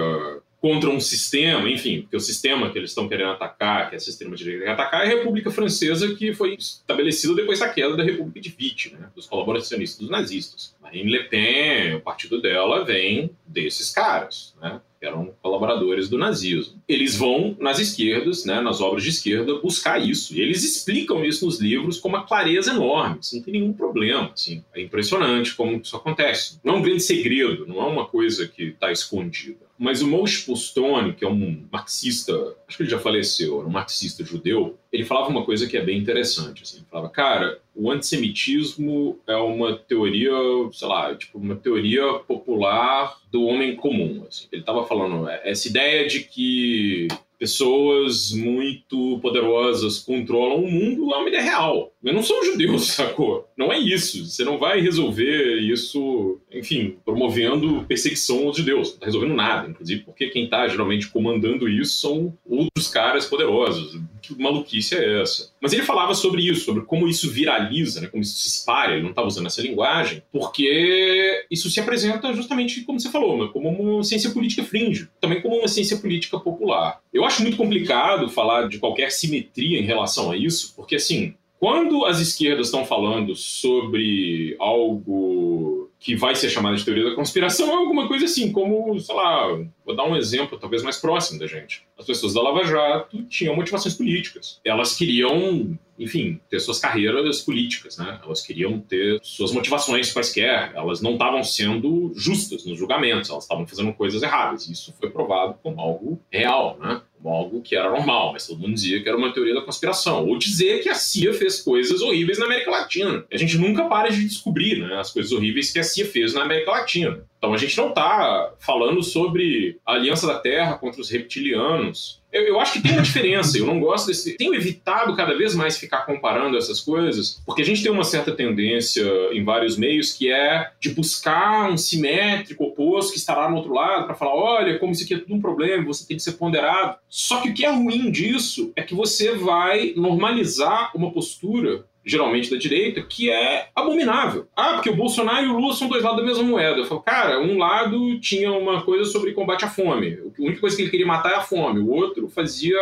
contra um sistema, enfim, porque o sistema que eles estão querendo atacar, que é o sistema de direita que atacar, é a República Francesa, que foi estabelecida depois da queda da República de Vichy, né, dos colaboracionistas dos nazistas. Marine Le Pen, o partido dela, vem desses caras, né? Eram colaboradores do nazismo. Eles vão nas esquerdas, né, nas obras de esquerda, buscar isso. E eles explicam isso nos livros com uma clareza enorme. Isso não tem nenhum problema. Assim. É impressionante como isso acontece. Não é um grande segredo, não é uma coisa que está escondida. Mas o Moshe Postone, que é um marxista, acho que ele já faleceu, era um marxista judeu, ele falava uma coisa que é bem interessante. Assim. Ele falava, cara, o antissemitismo é uma teoria, sei lá, tipo uma teoria popular do homem comum. Assim. Ele estava falando é, essa ideia de que pessoas muito poderosas controlam o mundo é uma ideia real. Mas não são judeus, [laughs] sacou? Não é isso. Você não vai resolver isso, enfim, promovendo perseguição aos judeus. Não está resolvendo nada, inclusive, porque quem está geralmente comandando isso são outros caras poderosos. Que maluquice é essa? Mas ele falava sobre isso, sobre como isso viraliza, né? como isso se espalha. Ele não estava usando essa linguagem, porque isso se apresenta justamente como você falou, como uma ciência política fringe, também como uma ciência política popular. Eu acho muito complicado falar de qualquer simetria em relação a isso, porque assim, quando as esquerdas estão falando sobre algo que vai ser chamado de teoria da conspiração, é alguma coisa assim, como, sei lá, vou dar um exemplo talvez mais próximo da gente. As pessoas da Lava Jato tinham motivações políticas. Elas queriam, enfim, ter suas carreiras políticas, né? Elas queriam ter suas motivações quaisquer. Elas não estavam sendo justas nos julgamentos, elas estavam fazendo coisas erradas. Isso foi provado como algo real, né? Algo que era normal, mas todo mundo dizia que era uma teoria da conspiração. Ou dizer que a CIA fez coisas horríveis na América Latina. A gente nunca para de descobrir né, as coisas horríveis que a CIA fez na América Latina. Então a gente não está falando sobre a Aliança da Terra contra os reptilianos. Eu, eu, acho que tem uma diferença. Eu não gosto desse. Tenho evitado cada vez mais ficar comparando essas coisas, porque a gente tem uma certa tendência em vários meios que é de buscar um simétrico oposto que estará no outro lado para falar: olha, como isso aqui é tudo um problema, você tem que ser ponderado. Só que o que é ruim disso é que você vai normalizar uma postura geralmente da direita, que é abominável. Ah, porque o Bolsonaro e o Lula são dois lados da mesma moeda. Eu falo, cara, um lado tinha uma coisa sobre combate à fome. A única coisa que ele queria matar é a fome. O outro fazia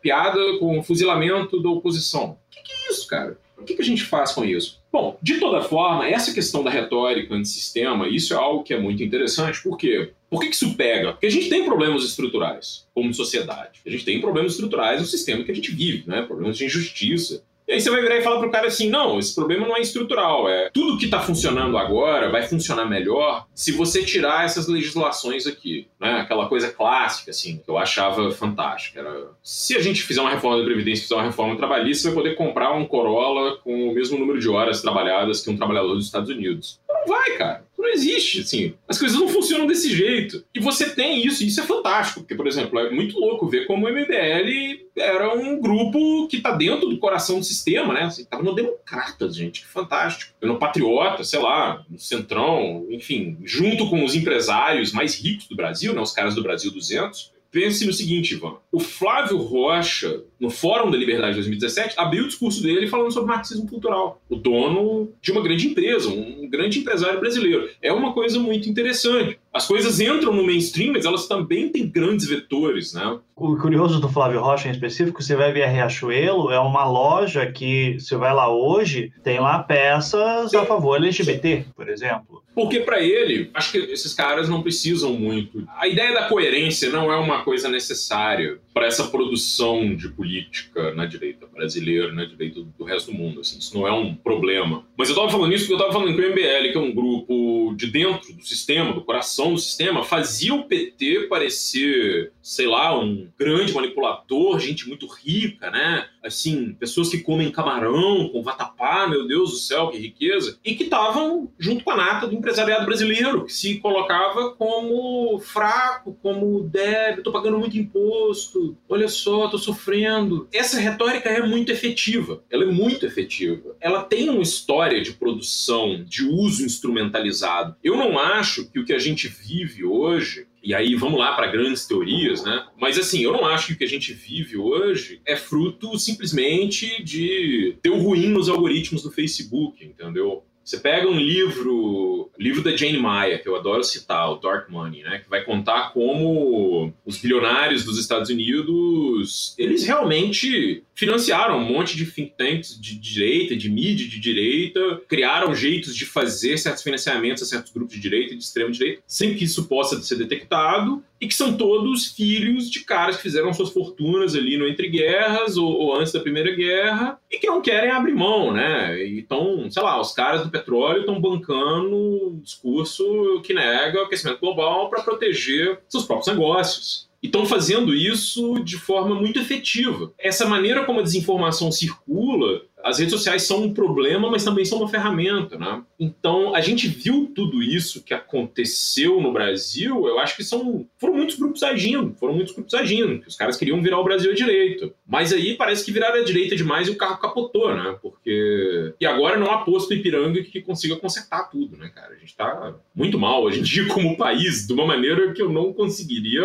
piada com o fuzilamento da oposição. O que, que é isso, cara? O que, que a gente faz com isso? Bom, de toda forma, essa questão da retórica antissistema, isso é algo que é muito interessante, por quê? Por que, que isso pega? Porque a gente tem problemas estruturais como sociedade. A gente tem problemas estruturais no sistema que a gente vive, né? Problemas de injustiça, e aí você vai virar e falar pro cara assim: não, esse problema não é estrutural. É tudo que está funcionando agora vai funcionar melhor se você tirar essas legislações aqui. Né? Aquela coisa clássica, assim, que eu achava fantástica. Era, se a gente fizer uma reforma da Previdência, fizer uma reforma trabalhista, você vai poder comprar um Corolla com o mesmo número de horas trabalhadas que um trabalhador dos Estados Unidos. Não vai, cara não existe, assim. As coisas não funcionam desse jeito. E você tem isso, e isso é fantástico, porque, por exemplo, é muito louco ver como o MBL era um grupo que tá dentro do coração do sistema, né? Assim, tava no Democratas, gente, que fantástico. No Patriota, sei lá, no Centrão, enfim, junto com os empresários mais ricos do Brasil, né? Os caras do Brasil 200. Pense no seguinte, Ivan. O Flávio Rocha, no Fórum da Liberdade de 2017, abriu o discurso dele falando sobre marxismo cultural. O dono de uma grande empresa, um grande empresário brasileiro. É uma coisa muito interessante. As coisas entram no mainstream, mas elas também têm grandes vetores, né? O curioso do Flávio Rocha em específico, você vai ver a Riachuelo, é uma loja que, você vai lá hoje, tem lá peças a favor LGBT, por exemplo. Porque para ele, acho que esses caras não precisam muito. A ideia da coerência não é uma coisa necessária para essa produção de política na direita brasileira, na direita do resto do mundo. Assim, isso não é um problema. Mas eu estava falando isso porque eu estava falando que o MBL, que é um grupo de dentro do sistema, do coração do sistema, fazia o PT parecer, sei lá, um grande manipulador, gente muito rica, né? Assim, pessoas que comem camarão com vatapá, meu Deus do céu, que riqueza, e que estavam junto com a nata do empresariado brasileiro, que se colocava como fraco, como débil, tô pagando muito imposto, olha só, tô sofrendo. Essa retórica é muito efetiva, ela é muito efetiva. Ela tem uma história de produção, de uso instrumentalizado. Eu não acho que o que a gente vive hoje e aí vamos lá para grandes teorias, né? Mas assim, eu não acho que o que a gente vive hoje é fruto simplesmente de ter o ruim nos algoritmos do Facebook, entendeu? Você pega um livro, livro da Jane Mayer, que eu adoro citar, o Dark Money, né, que vai contar como os bilionários dos Estados Unidos, eles realmente financiaram um monte de think tanks de direita, de mídia de direita, criaram jeitos de fazer certos financiamentos a certos grupos de direita e de extrema direita, sem que isso possa ser detectado, e que são todos filhos de caras que fizeram suas fortunas ali no entre guerras ou, ou antes da Primeira Guerra e que não querem abrir mão, né? Então, sei lá, os caras do petróleo estão bancando um discurso que nega o aquecimento global para proteger seus próprios negócios. E estão fazendo isso de forma muito efetiva. Essa maneira como a desinformação circula as redes sociais são um problema, mas também são uma ferramenta, né? Então, a gente viu tudo isso que aconteceu no Brasil, eu acho que são foram muitos grupos agindo, foram muitos grupos agindo, que os caras queriam virar o Brasil à direita. Mas aí parece que viraram a direita demais e o carro capotou, né? Porque e agora não há posto Ipiranga que consiga consertar tudo, né, cara? A gente tá muito mal hoje em dia como país, de uma maneira que eu não conseguiria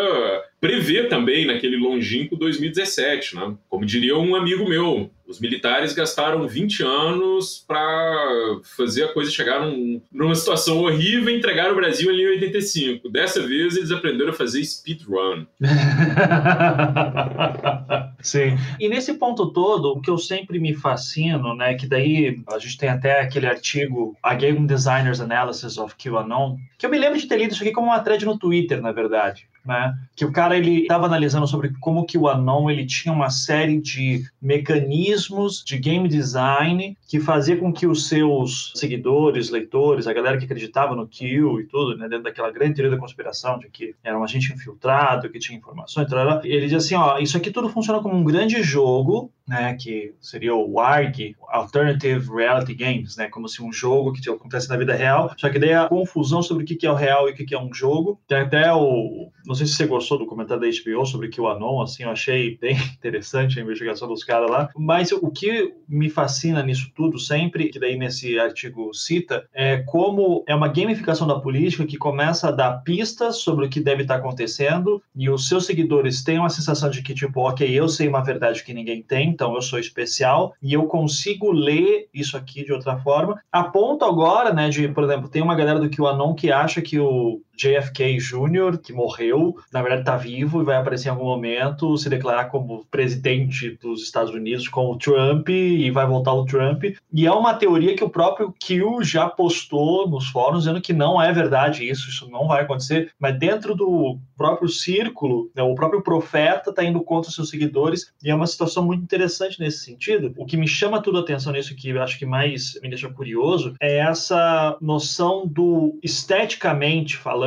prever também naquele longínquo 2017, né? Como diria um amigo meu, os militares gastaram 20 anos para fazer a coisa chegar num, numa situação horrível e entregar o Brasil ali em 85. Dessa vez eles aprenderam a fazer speedrun. [laughs] Sim. E nesse ponto todo, o que eu sempre me fascino, né, que daí a gente tem até aquele artigo A Game Designers Analysis of QAnon, que eu me lembro de ter lido isso aqui como uma thread no Twitter, na verdade né? Que o cara ele estava analisando sobre como que o Anon ele tinha uma série de mecanismos de game design que fazia com que os seus seguidores, leitores, a galera que acreditava no Kill e tudo, né, dentro daquela grande teoria da conspiração de que era um agente infiltrado, que tinha informações, ele dizia assim, ó, isso aqui tudo funciona como um grande jogo né, que seria o ARG, Alternative Reality Games, né, como se um jogo que acontece na vida real, só que daí a confusão sobre o que é o real e o que é um jogo. Tem até o, não sei se você gostou do comentário da HBO sobre o Anon, assim, eu achei bem [laughs] interessante a investigação dos caras lá, mas o que me fascina nisso tudo sempre, que daí nesse artigo cita, é como é uma gamificação da política que começa a dar pistas sobre o que deve estar acontecendo e os seus seguidores têm uma sensação de que, tipo, ok, eu sei uma verdade que ninguém tem, então eu sou especial e eu consigo ler isso aqui de outra forma. A ponto agora, né, de, por exemplo, tem uma galera do QAnon que acha que o JFK Jr., que morreu, na verdade está vivo e vai aparecer em algum momento, se declarar como presidente dos Estados Unidos com o Trump e vai voltar o Trump. E é uma teoria que o próprio Kill já postou nos fóruns, dizendo que não é verdade isso, isso não vai acontecer, mas dentro do próprio círculo, né, o próprio profeta está indo contra os seus seguidores e é uma situação muito interessante nesse sentido. O que me chama tudo a atenção nisso, que eu acho que mais me deixa curioso, é essa noção do esteticamente falando,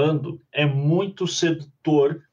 é muito sedutor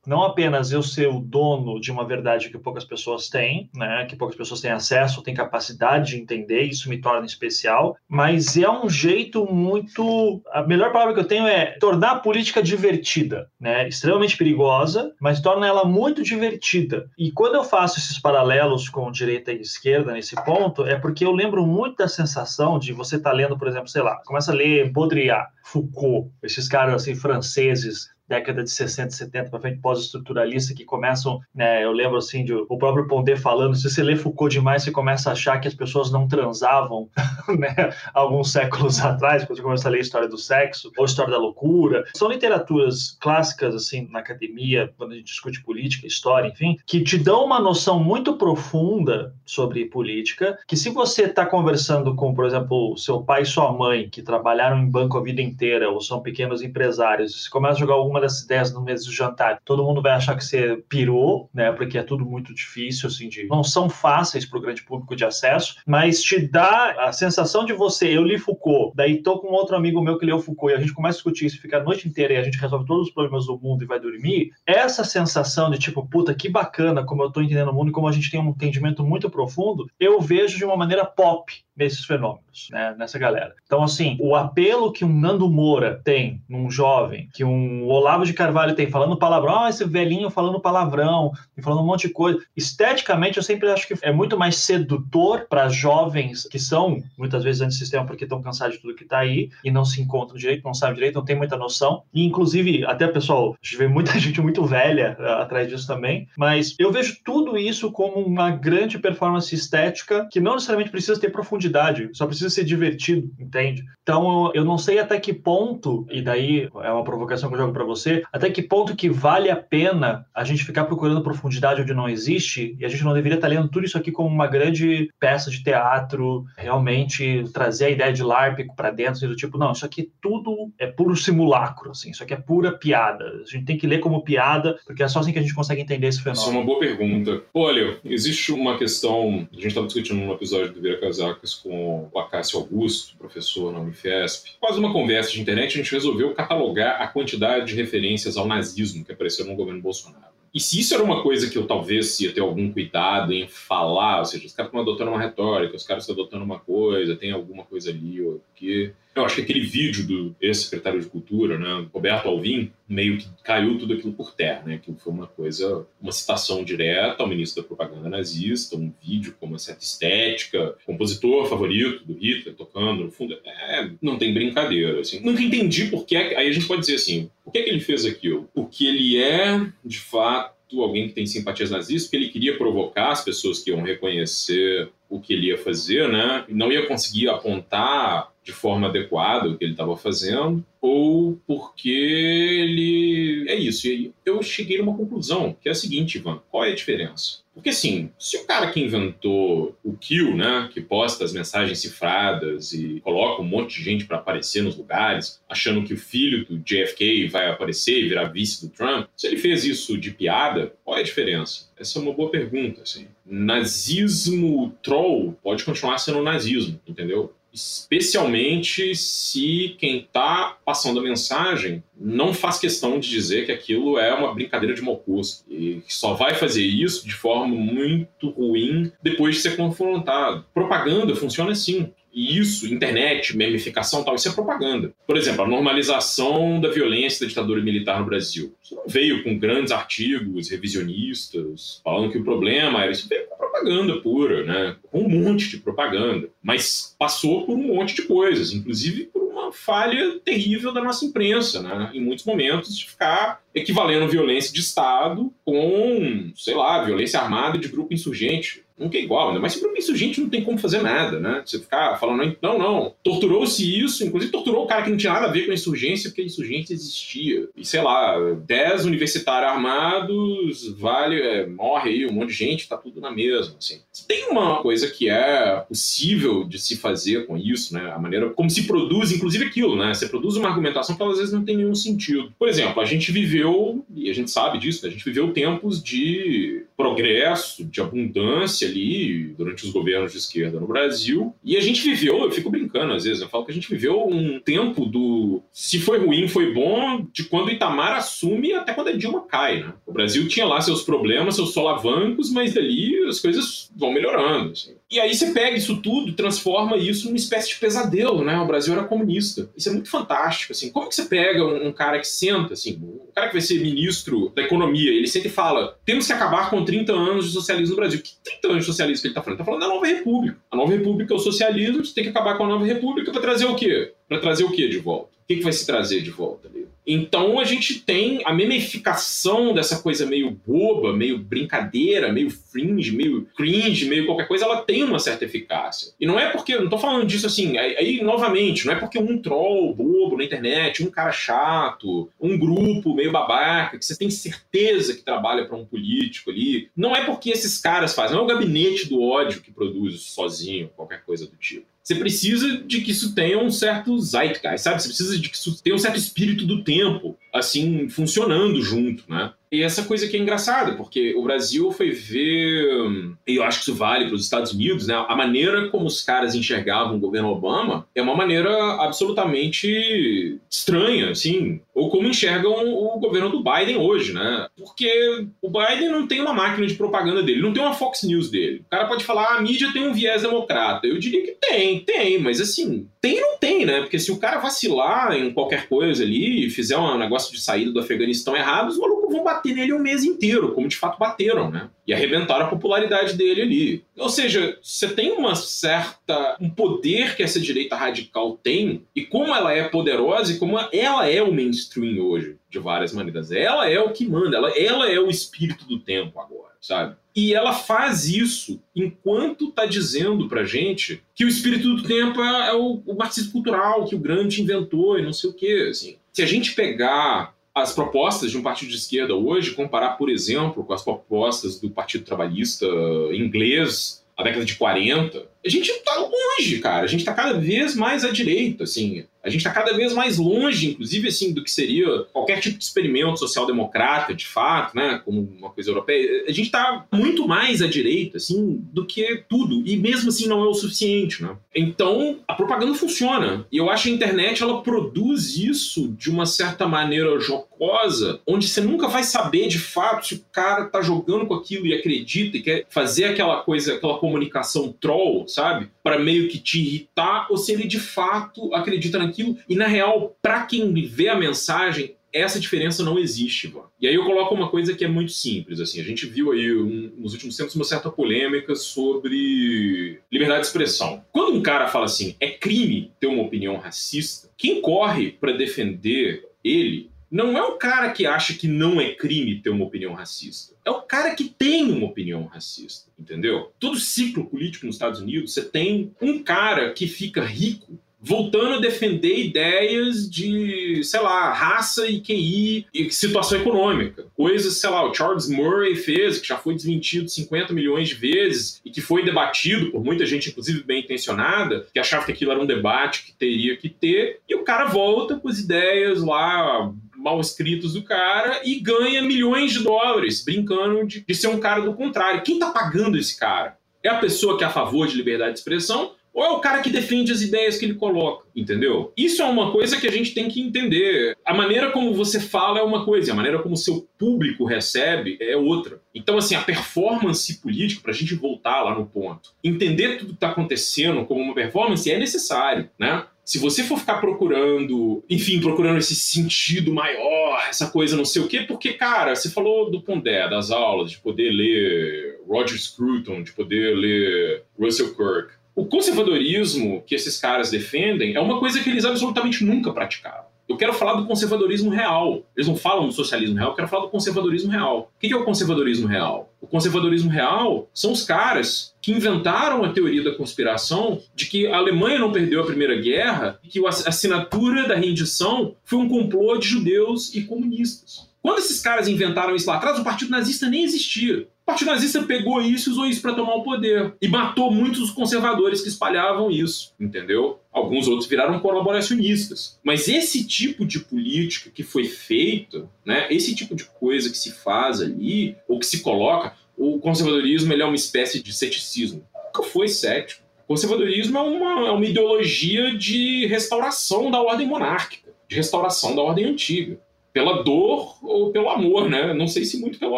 não apenas eu ser o dono de uma verdade que poucas pessoas têm, né, que poucas pessoas têm acesso, têm capacidade de entender, isso me torna especial, mas é um jeito muito, a melhor palavra que eu tenho é tornar a política divertida, né, extremamente perigosa, mas torna ela muito divertida. E quando eu faço esses paralelos com direita e esquerda nesse ponto, é porque eu lembro muito da sensação de você estar tá lendo, por exemplo, sei lá, começa a ler Baudrillard, Foucault, esses caras assim franceses década de 60, 70 para frente, pós-estruturalista, que começam, né, eu lembro assim, de, o próprio Pondé falando, se você lê Foucault demais, você começa a achar que as pessoas não transavam, [laughs] né, alguns séculos atrás, quando você começa a ler a história do sexo, ou história da loucura. São literaturas clássicas, assim, na academia, quando a gente discute política, história, enfim, que te dão uma noção muito profunda sobre política, que se você está conversando com, por exemplo, seu pai e sua mãe, que trabalharam em banco a vida inteira, ou são pequenos empresários, você começa a jogar alguma dessas ideias no mês do jantar, todo mundo vai achar que você pirou, né? Porque é tudo muito difícil, assim, de não são fáceis para o grande público de acesso, mas te dá a sensação de você, eu li Foucault, daí tô com outro amigo meu que leu Foucault e a gente começa a discutir isso, fica a noite inteira e a gente resolve todos os problemas do mundo e vai dormir. Essa sensação de tipo, puta, que bacana como eu tô entendendo o mundo e como a gente tem um entendimento muito profundo, eu vejo de uma maneira pop nesses fenômenos, né, nessa galera. Então, assim, o apelo que um Nando Moura tem num jovem, que um Olavo de Carvalho tem falando palavrão, ah, esse velhinho falando palavrão, e falando um monte de coisa. Esteticamente, eu sempre acho que é muito mais sedutor para jovens que são, muitas vezes, antissistema porque estão cansados de tudo que está aí e não se encontram direito, não sabem direito, não tem muita noção. E, inclusive, até, pessoal, a gente vê muita [laughs] gente muito velha uh, atrás disso também, mas eu vejo tudo isso como uma grande performance estética que não necessariamente precisa ter profundidade só precisa ser divertido, entende? Então eu não sei até que ponto, e daí é uma provocação que eu jogo para você, até que ponto que vale a pena a gente ficar procurando profundidade onde não existe e a gente não deveria estar lendo tudo isso aqui como uma grande peça de teatro, realmente trazer a ideia de LARP para dentro, do tipo, não, isso aqui tudo é puro simulacro, assim, isso aqui é pura piada. A gente tem que ler como piada, porque é só assim que a gente consegue entender esse fenômeno. Isso é uma boa pergunta. Olha, existe uma questão, a gente estava discutindo num episódio do Vira Casacas com o Acácio Augusto, professor na Unifesp. Quase uma conversa de internet, a gente resolveu catalogar a quantidade de referências ao nazismo que apareceram no governo Bolsonaro. E se isso era uma coisa que eu talvez ia ter algum cuidado em falar, ou seja, os caras estão adotando uma retórica, os caras estão adotando uma coisa, tem alguma coisa ali, ou que eu acho que aquele vídeo do ex-secretário de Cultura, né, Roberto Alvim, meio que caiu tudo aquilo por terra, né? Aquilo foi uma coisa, uma citação direta ao ministro da propaganda nazista, um vídeo com uma certa estética, compositor favorito do Hitler tocando, no fundo, é, não tem brincadeira, assim. Nunca entendi por que, aí a gente pode dizer assim, por que, que ele fez aquilo? Porque ele é, de fato, alguém que tem simpatias nazistas, porque ele queria provocar as pessoas que iam reconhecer o que ele ia fazer, né? Não ia conseguir apontar de forma adequada o que ele estava fazendo, ou porque ele. É isso. E eu cheguei numa conclusão, que é a seguinte, Ivan: qual é a diferença? Porque, assim, se o cara que inventou o Kill, né, que posta as mensagens cifradas e coloca um monte de gente para aparecer nos lugares, achando que o filho do JFK vai aparecer e virar vice do Trump, se ele fez isso de piada, qual é a diferença? Essa é uma boa pergunta, assim. Nazismo troll pode continuar sendo nazismo, entendeu? Especialmente se quem está passando a mensagem não faz questão de dizer que aquilo é uma brincadeira de mau gosto e só vai fazer isso de forma muito ruim depois de ser confrontado. Propaganda funciona assim. E isso, internet, memificação tal, isso é propaganda. Por exemplo, a normalização da violência da ditadura militar no Brasil. Isso não veio com grandes artigos revisionistas falando que o problema era isso, veio com propaganda pura, né? Com um monte de propaganda. Mas passou por um monte de coisas, inclusive por uma falha terrível da nossa imprensa, né? Em muitos momentos, de ficar equivalendo violência de Estado com, sei lá, violência armada de grupo insurgente Nunca é igual, né? Mas se para insurgente não tem como fazer nada, né? Você ficar falando, não, não, torturou-se isso, inclusive torturou o cara que não tinha nada a ver com a insurgência, porque a insurgência existia. E sei lá, 10 universitários armados, vale, é, morre aí um monte de gente, tá tudo na mesma, assim. Tem uma coisa que é possível de se fazer com isso, né? A maneira como se produz, inclusive aquilo, né? Você produz uma argumentação que às vezes não tem nenhum sentido. Por exemplo, a gente viveu, e a gente sabe disso, né? a gente viveu tempos de progresso, de abundância ali durante os governos de esquerda no Brasil. E a gente viveu, eu fico brincando às vezes, eu falo que a gente viveu um tempo do se foi ruim, foi bom, de quando Itamar assume até quando a Dilma cai, né? O Brasil tinha lá seus problemas, seus solavancos, mas dali as coisas vão melhorando. Assim. E aí você pega isso tudo, transforma isso numa espécie de pesadelo, né? O Brasil era comunista. Isso é muito fantástico, assim. Como que você pega um, um cara que senta, assim, um cara que vai ser ministro da economia, ele senta e fala, temos que acabar com 30 anos de socialismo no Brasil. Que 30 anos de socialismo que ele tá falando? Ele tá falando da nova república. A nova república é o socialismo, você tem que acabar com a nova república para trazer o quê? Para trazer o quê de volta? O que, que vai se trazer de volta ali? Então a gente tem a memificação dessa coisa meio boba, meio brincadeira, meio fringe, meio cringe, meio qualquer coisa, ela tem uma certa eficácia. E não é porque, não tô falando disso assim, aí, aí novamente, não é porque um troll bobo na internet, um cara chato, um grupo meio babaca, que você tem certeza que trabalha para um político ali, não é porque esses caras fazem, não é o gabinete do ódio que produz sozinho qualquer coisa do tipo você precisa de que isso tenha um certo zeitgeist, sabe? Você precisa de que isso tenha um certo espírito do tempo, assim, funcionando junto, né? E essa coisa que é engraçada, porque o Brasil foi ver, e eu acho que isso vale para os Estados Unidos, né? A maneira como os caras enxergavam o governo Obama é uma maneira absolutamente estranha, assim, ou como enxergam o governo do Biden hoje, né? Porque o Biden não tem uma máquina de propaganda dele, não tem uma Fox News dele. O cara pode falar, ah, a mídia tem um viés democrata. Eu diria que tem, tem, mas assim, tem e não tem, né? Porque se o cara vacilar em qualquer coisa ali fizer um negócio de saída do Afeganistão errado, os malucos vão bater nele um mês inteiro, como de fato bateram, né? E arrebentaram a popularidade dele ali. Ou seja, você tem uma certa. um poder que essa direita radical tem, e como ela é poderosa e como ela é o mainstream hoje, de várias maneiras. Ela é o que manda, ela, ela é o espírito do tempo agora, sabe? E ela faz isso enquanto está dizendo pra gente que o espírito do tempo é, é o, o marxismo cultural, que o Grant inventou e não sei o quê. Assim. Se a gente pegar as propostas de um partido de esquerda hoje, comparar, por exemplo, com as propostas do Partido Trabalhista inglês na década de 40, a gente está longe, cara. A gente está cada vez mais à direita, assim. A gente está cada vez mais longe, inclusive, assim, do que seria qualquer tipo de experimento social-democrata, de fato, né, como uma coisa europeia. A gente está muito mais à direita, assim, do que tudo. E mesmo assim não é o suficiente, né? Então, a propaganda funciona. E eu acho que a internet, ela produz isso de uma certa maneira jocosa, onde você nunca vai saber, de fato, se o cara tá jogando com aquilo e acredita e quer fazer aquela coisa, aquela comunicação troll, sabe? Para meio que te irritar, ou se ele de fato acredita naquilo. E na real, para quem vê a mensagem, essa diferença não existe, Ivan. E aí eu coloco uma coisa que é muito simples, assim, a gente viu aí um, nos últimos tempos uma certa polêmica sobre liberdade de expressão. Quando um cara fala assim, é crime ter uma opinião racista, quem corre para defender ele não é o cara que acha que não é crime ter uma opinião racista. É o cara que tem uma opinião racista, entendeu? Todo ciclo político nos Estados Unidos, você tem um cara que fica rico voltando a defender ideias de, sei lá, raça e QI e situação econômica. Coisas, sei lá, o Charles Murray fez, que já foi desmentido 50 milhões de vezes e que foi debatido por muita gente, inclusive bem intencionada, que achava que aquilo era um debate que teria que ter, e o cara volta com as ideias lá mal escritos do cara e ganha milhões de dólares brincando de, de ser um cara do contrário. Quem tá pagando esse cara? É a pessoa que é a favor de liberdade de expressão ou é o cara que defende as ideias que ele coloca, entendeu? Isso é uma coisa que a gente tem que entender. A maneira como você fala é uma coisa, a maneira como seu público recebe é outra. Então, assim, a performance política, para a gente voltar lá no ponto, entender tudo que está acontecendo como uma performance é necessário, né? Se você for ficar procurando, enfim, procurando esse sentido maior, essa coisa não sei o quê, porque, cara, você falou do Pondé, das aulas, de poder ler Roger Scruton, de poder ler Russell Kirk. O conservadorismo que esses caras defendem é uma coisa que eles absolutamente nunca praticaram. Eu quero falar do conservadorismo real. Eles não falam do socialismo real, eu quero falar do conservadorismo real. O que é o conservadorismo real? O conservadorismo real são os caras que inventaram a teoria da conspiração de que a Alemanha não perdeu a Primeira Guerra e que a assinatura da rendição foi um complô de judeus e comunistas. Quando esses caras inventaram isso lá atrás, o Partido Nazista nem existia. Partido Nazista pegou isso e usou isso para tomar o poder. E matou muitos conservadores que espalhavam isso, entendeu? Alguns outros viraram colaboracionistas. Mas esse tipo de política que foi feita, né, esse tipo de coisa que se faz ali, ou que se coloca, o conservadorismo ele é uma espécie de ceticismo. Nunca foi cético. O conservadorismo é uma, é uma ideologia de restauração da ordem monárquica, de restauração da ordem antiga pela dor ou pelo amor, né? Não sei se muito pelo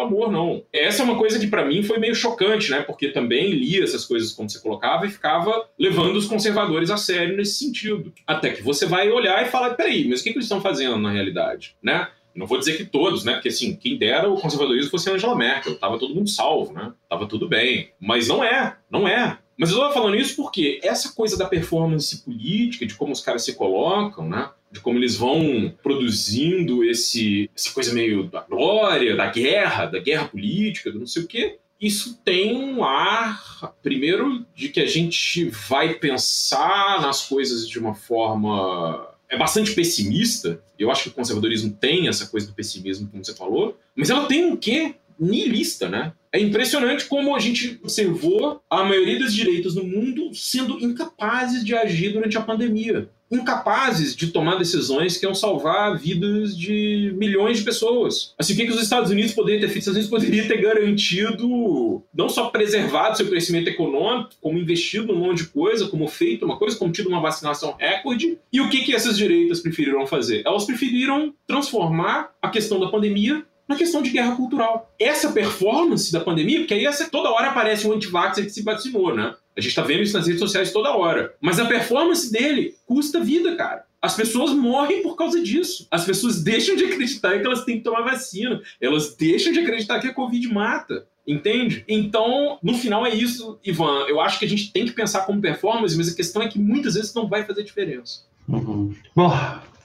amor, não. Essa é uma coisa que para mim foi meio chocante, né? Porque também lia essas coisas como você colocava e ficava levando os conservadores a sério nesse sentido. Até que você vai olhar e falar, peraí, mas o que, que eles estão fazendo na realidade, né? Não vou dizer que todos, né? Porque assim, quem dera o conservadorismo fosse Angela Merkel, tava todo mundo salvo, né? Tava tudo bem. Mas não é, não é. Mas eu estou falando isso porque essa coisa da performance política, de como os caras se colocam, né? De como eles vão produzindo esse, essa coisa meio da glória, da guerra, da guerra política, do não sei o quê. Isso tem um ar, primeiro, de que a gente vai pensar nas coisas de uma forma. É bastante pessimista. Eu acho que o conservadorismo tem essa coisa do pessimismo, como você falou. Mas ela tem um quê niilista, né? É impressionante como a gente observou a maioria dos direitos no mundo sendo incapazes de agir durante a pandemia incapazes de tomar decisões que iam salvar vidas de milhões de pessoas. Assim, o que, os Estados Unidos poderiam ter feito? Os Estados Unidos poderiam ter garantido, não só preservado seu crescimento econômico, como investido num monte de coisa, como feito uma coisa, como tido uma vacinação recorde. E o que, que essas direitas preferiram fazer? Elas preferiram transformar a questão da pandemia na questão de guerra cultural. Essa performance da pandemia, porque aí essa, toda hora aparece um antivaxxer que se vacinou, né? A gente tá vendo isso nas redes sociais toda hora. Mas a performance dele custa vida, cara. As pessoas morrem por causa disso. As pessoas [laughs] deixam de acreditar que elas têm que tomar vacina. Elas deixam de acreditar que a Covid mata. Entende? Então, no final é isso, Ivan. Eu acho que a gente tem que pensar como performance, mas a questão é que muitas vezes não vai fazer diferença. Uhum. Bom,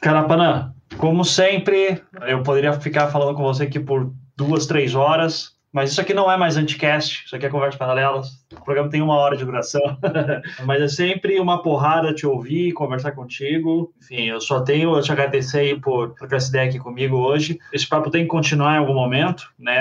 Carapanã, como sempre, eu poderia ficar falando com você aqui por duas, três horas, mas isso aqui não é mais anticast, isso aqui é conversa paralelas. O programa tem uma hora de duração, [laughs] mas é sempre uma porrada te ouvir, conversar contigo. Enfim, eu só tenho a te agradecer aí por trocar essa ideia aqui comigo hoje. Esse papo tem que continuar em algum momento, né?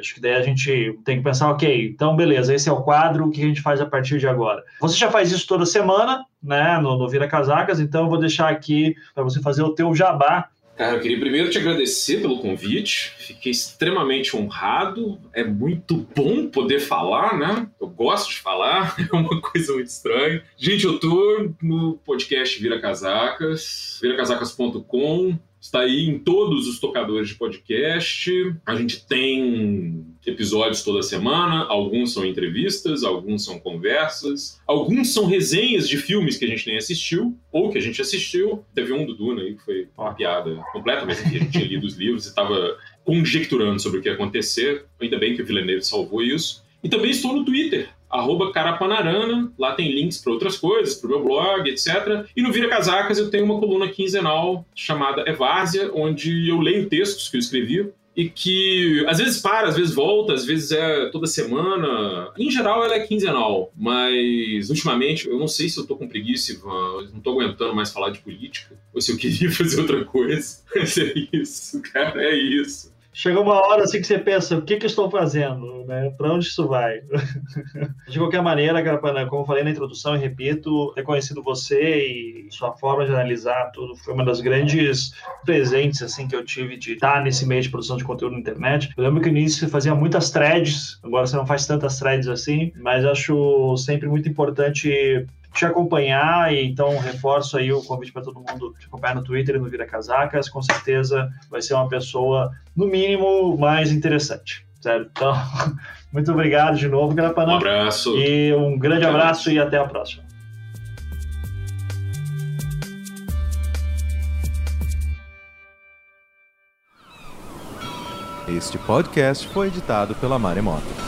Acho que daí a gente tem que pensar, ok, então beleza, esse é o quadro, o que a gente faz a partir de agora? Você já faz isso toda semana, né, no, no Vira Casacas, então eu vou deixar aqui para você fazer o teu jabá Cara, eu queria primeiro te agradecer pelo convite. Fiquei extremamente honrado. É muito bom poder falar, né? Eu gosto de falar, [laughs] é uma coisa muito estranha. Gente, eu tô no podcast Vira Casacas, viracasacas.com. Está aí em todos os tocadores de podcast. A gente tem episódios toda semana, alguns são entrevistas, alguns são conversas, alguns são resenhas de filmes que a gente nem assistiu, ou que a gente assistiu. Teve um do Duna aí que foi uma piada completa, mas a gente tinha lido os livros e estava conjecturando sobre o que ia acontecer. Ainda bem que o Villeneuve salvou isso. E também estou no Twitter, arroba Carapanarana, lá tem links para outras coisas, para o meu blog, etc. E no Vira Casacas eu tenho uma coluna quinzenal chamada Evárzia, onde eu leio textos que eu escrevi e que às vezes para, às vezes volta, às vezes é toda semana. Em geral, ela é quinzenal, mas ultimamente eu não sei se eu tô com preguiça, Ivan, não tô aguentando mais falar de política, ou se eu queria [laughs] fazer outra coisa. Mas é isso, cara, é isso chega uma hora assim que você pensa, o que, que eu estou fazendo? Né? Para onde isso vai? [laughs] de qualquer maneira, como eu falei na introdução e repito, reconhecido você e sua forma de analisar tudo foi uma das grandes presentes assim que eu tive de estar nesse meio de produção de conteúdo na internet. Eu lembro que no início você fazia muitas threads, agora você não faz tantas threads assim, mas acho sempre muito importante te acompanhar, e então reforço aí o convite para todo mundo te acompanhar no Twitter e no Vira Casacas, com certeza vai ser uma pessoa, no mínimo, mais interessante, certo? Então, [laughs] muito obrigado de novo, Grapana. Um abraço. E um grande abraço e até a próxima. Este podcast foi editado pela Maremoto.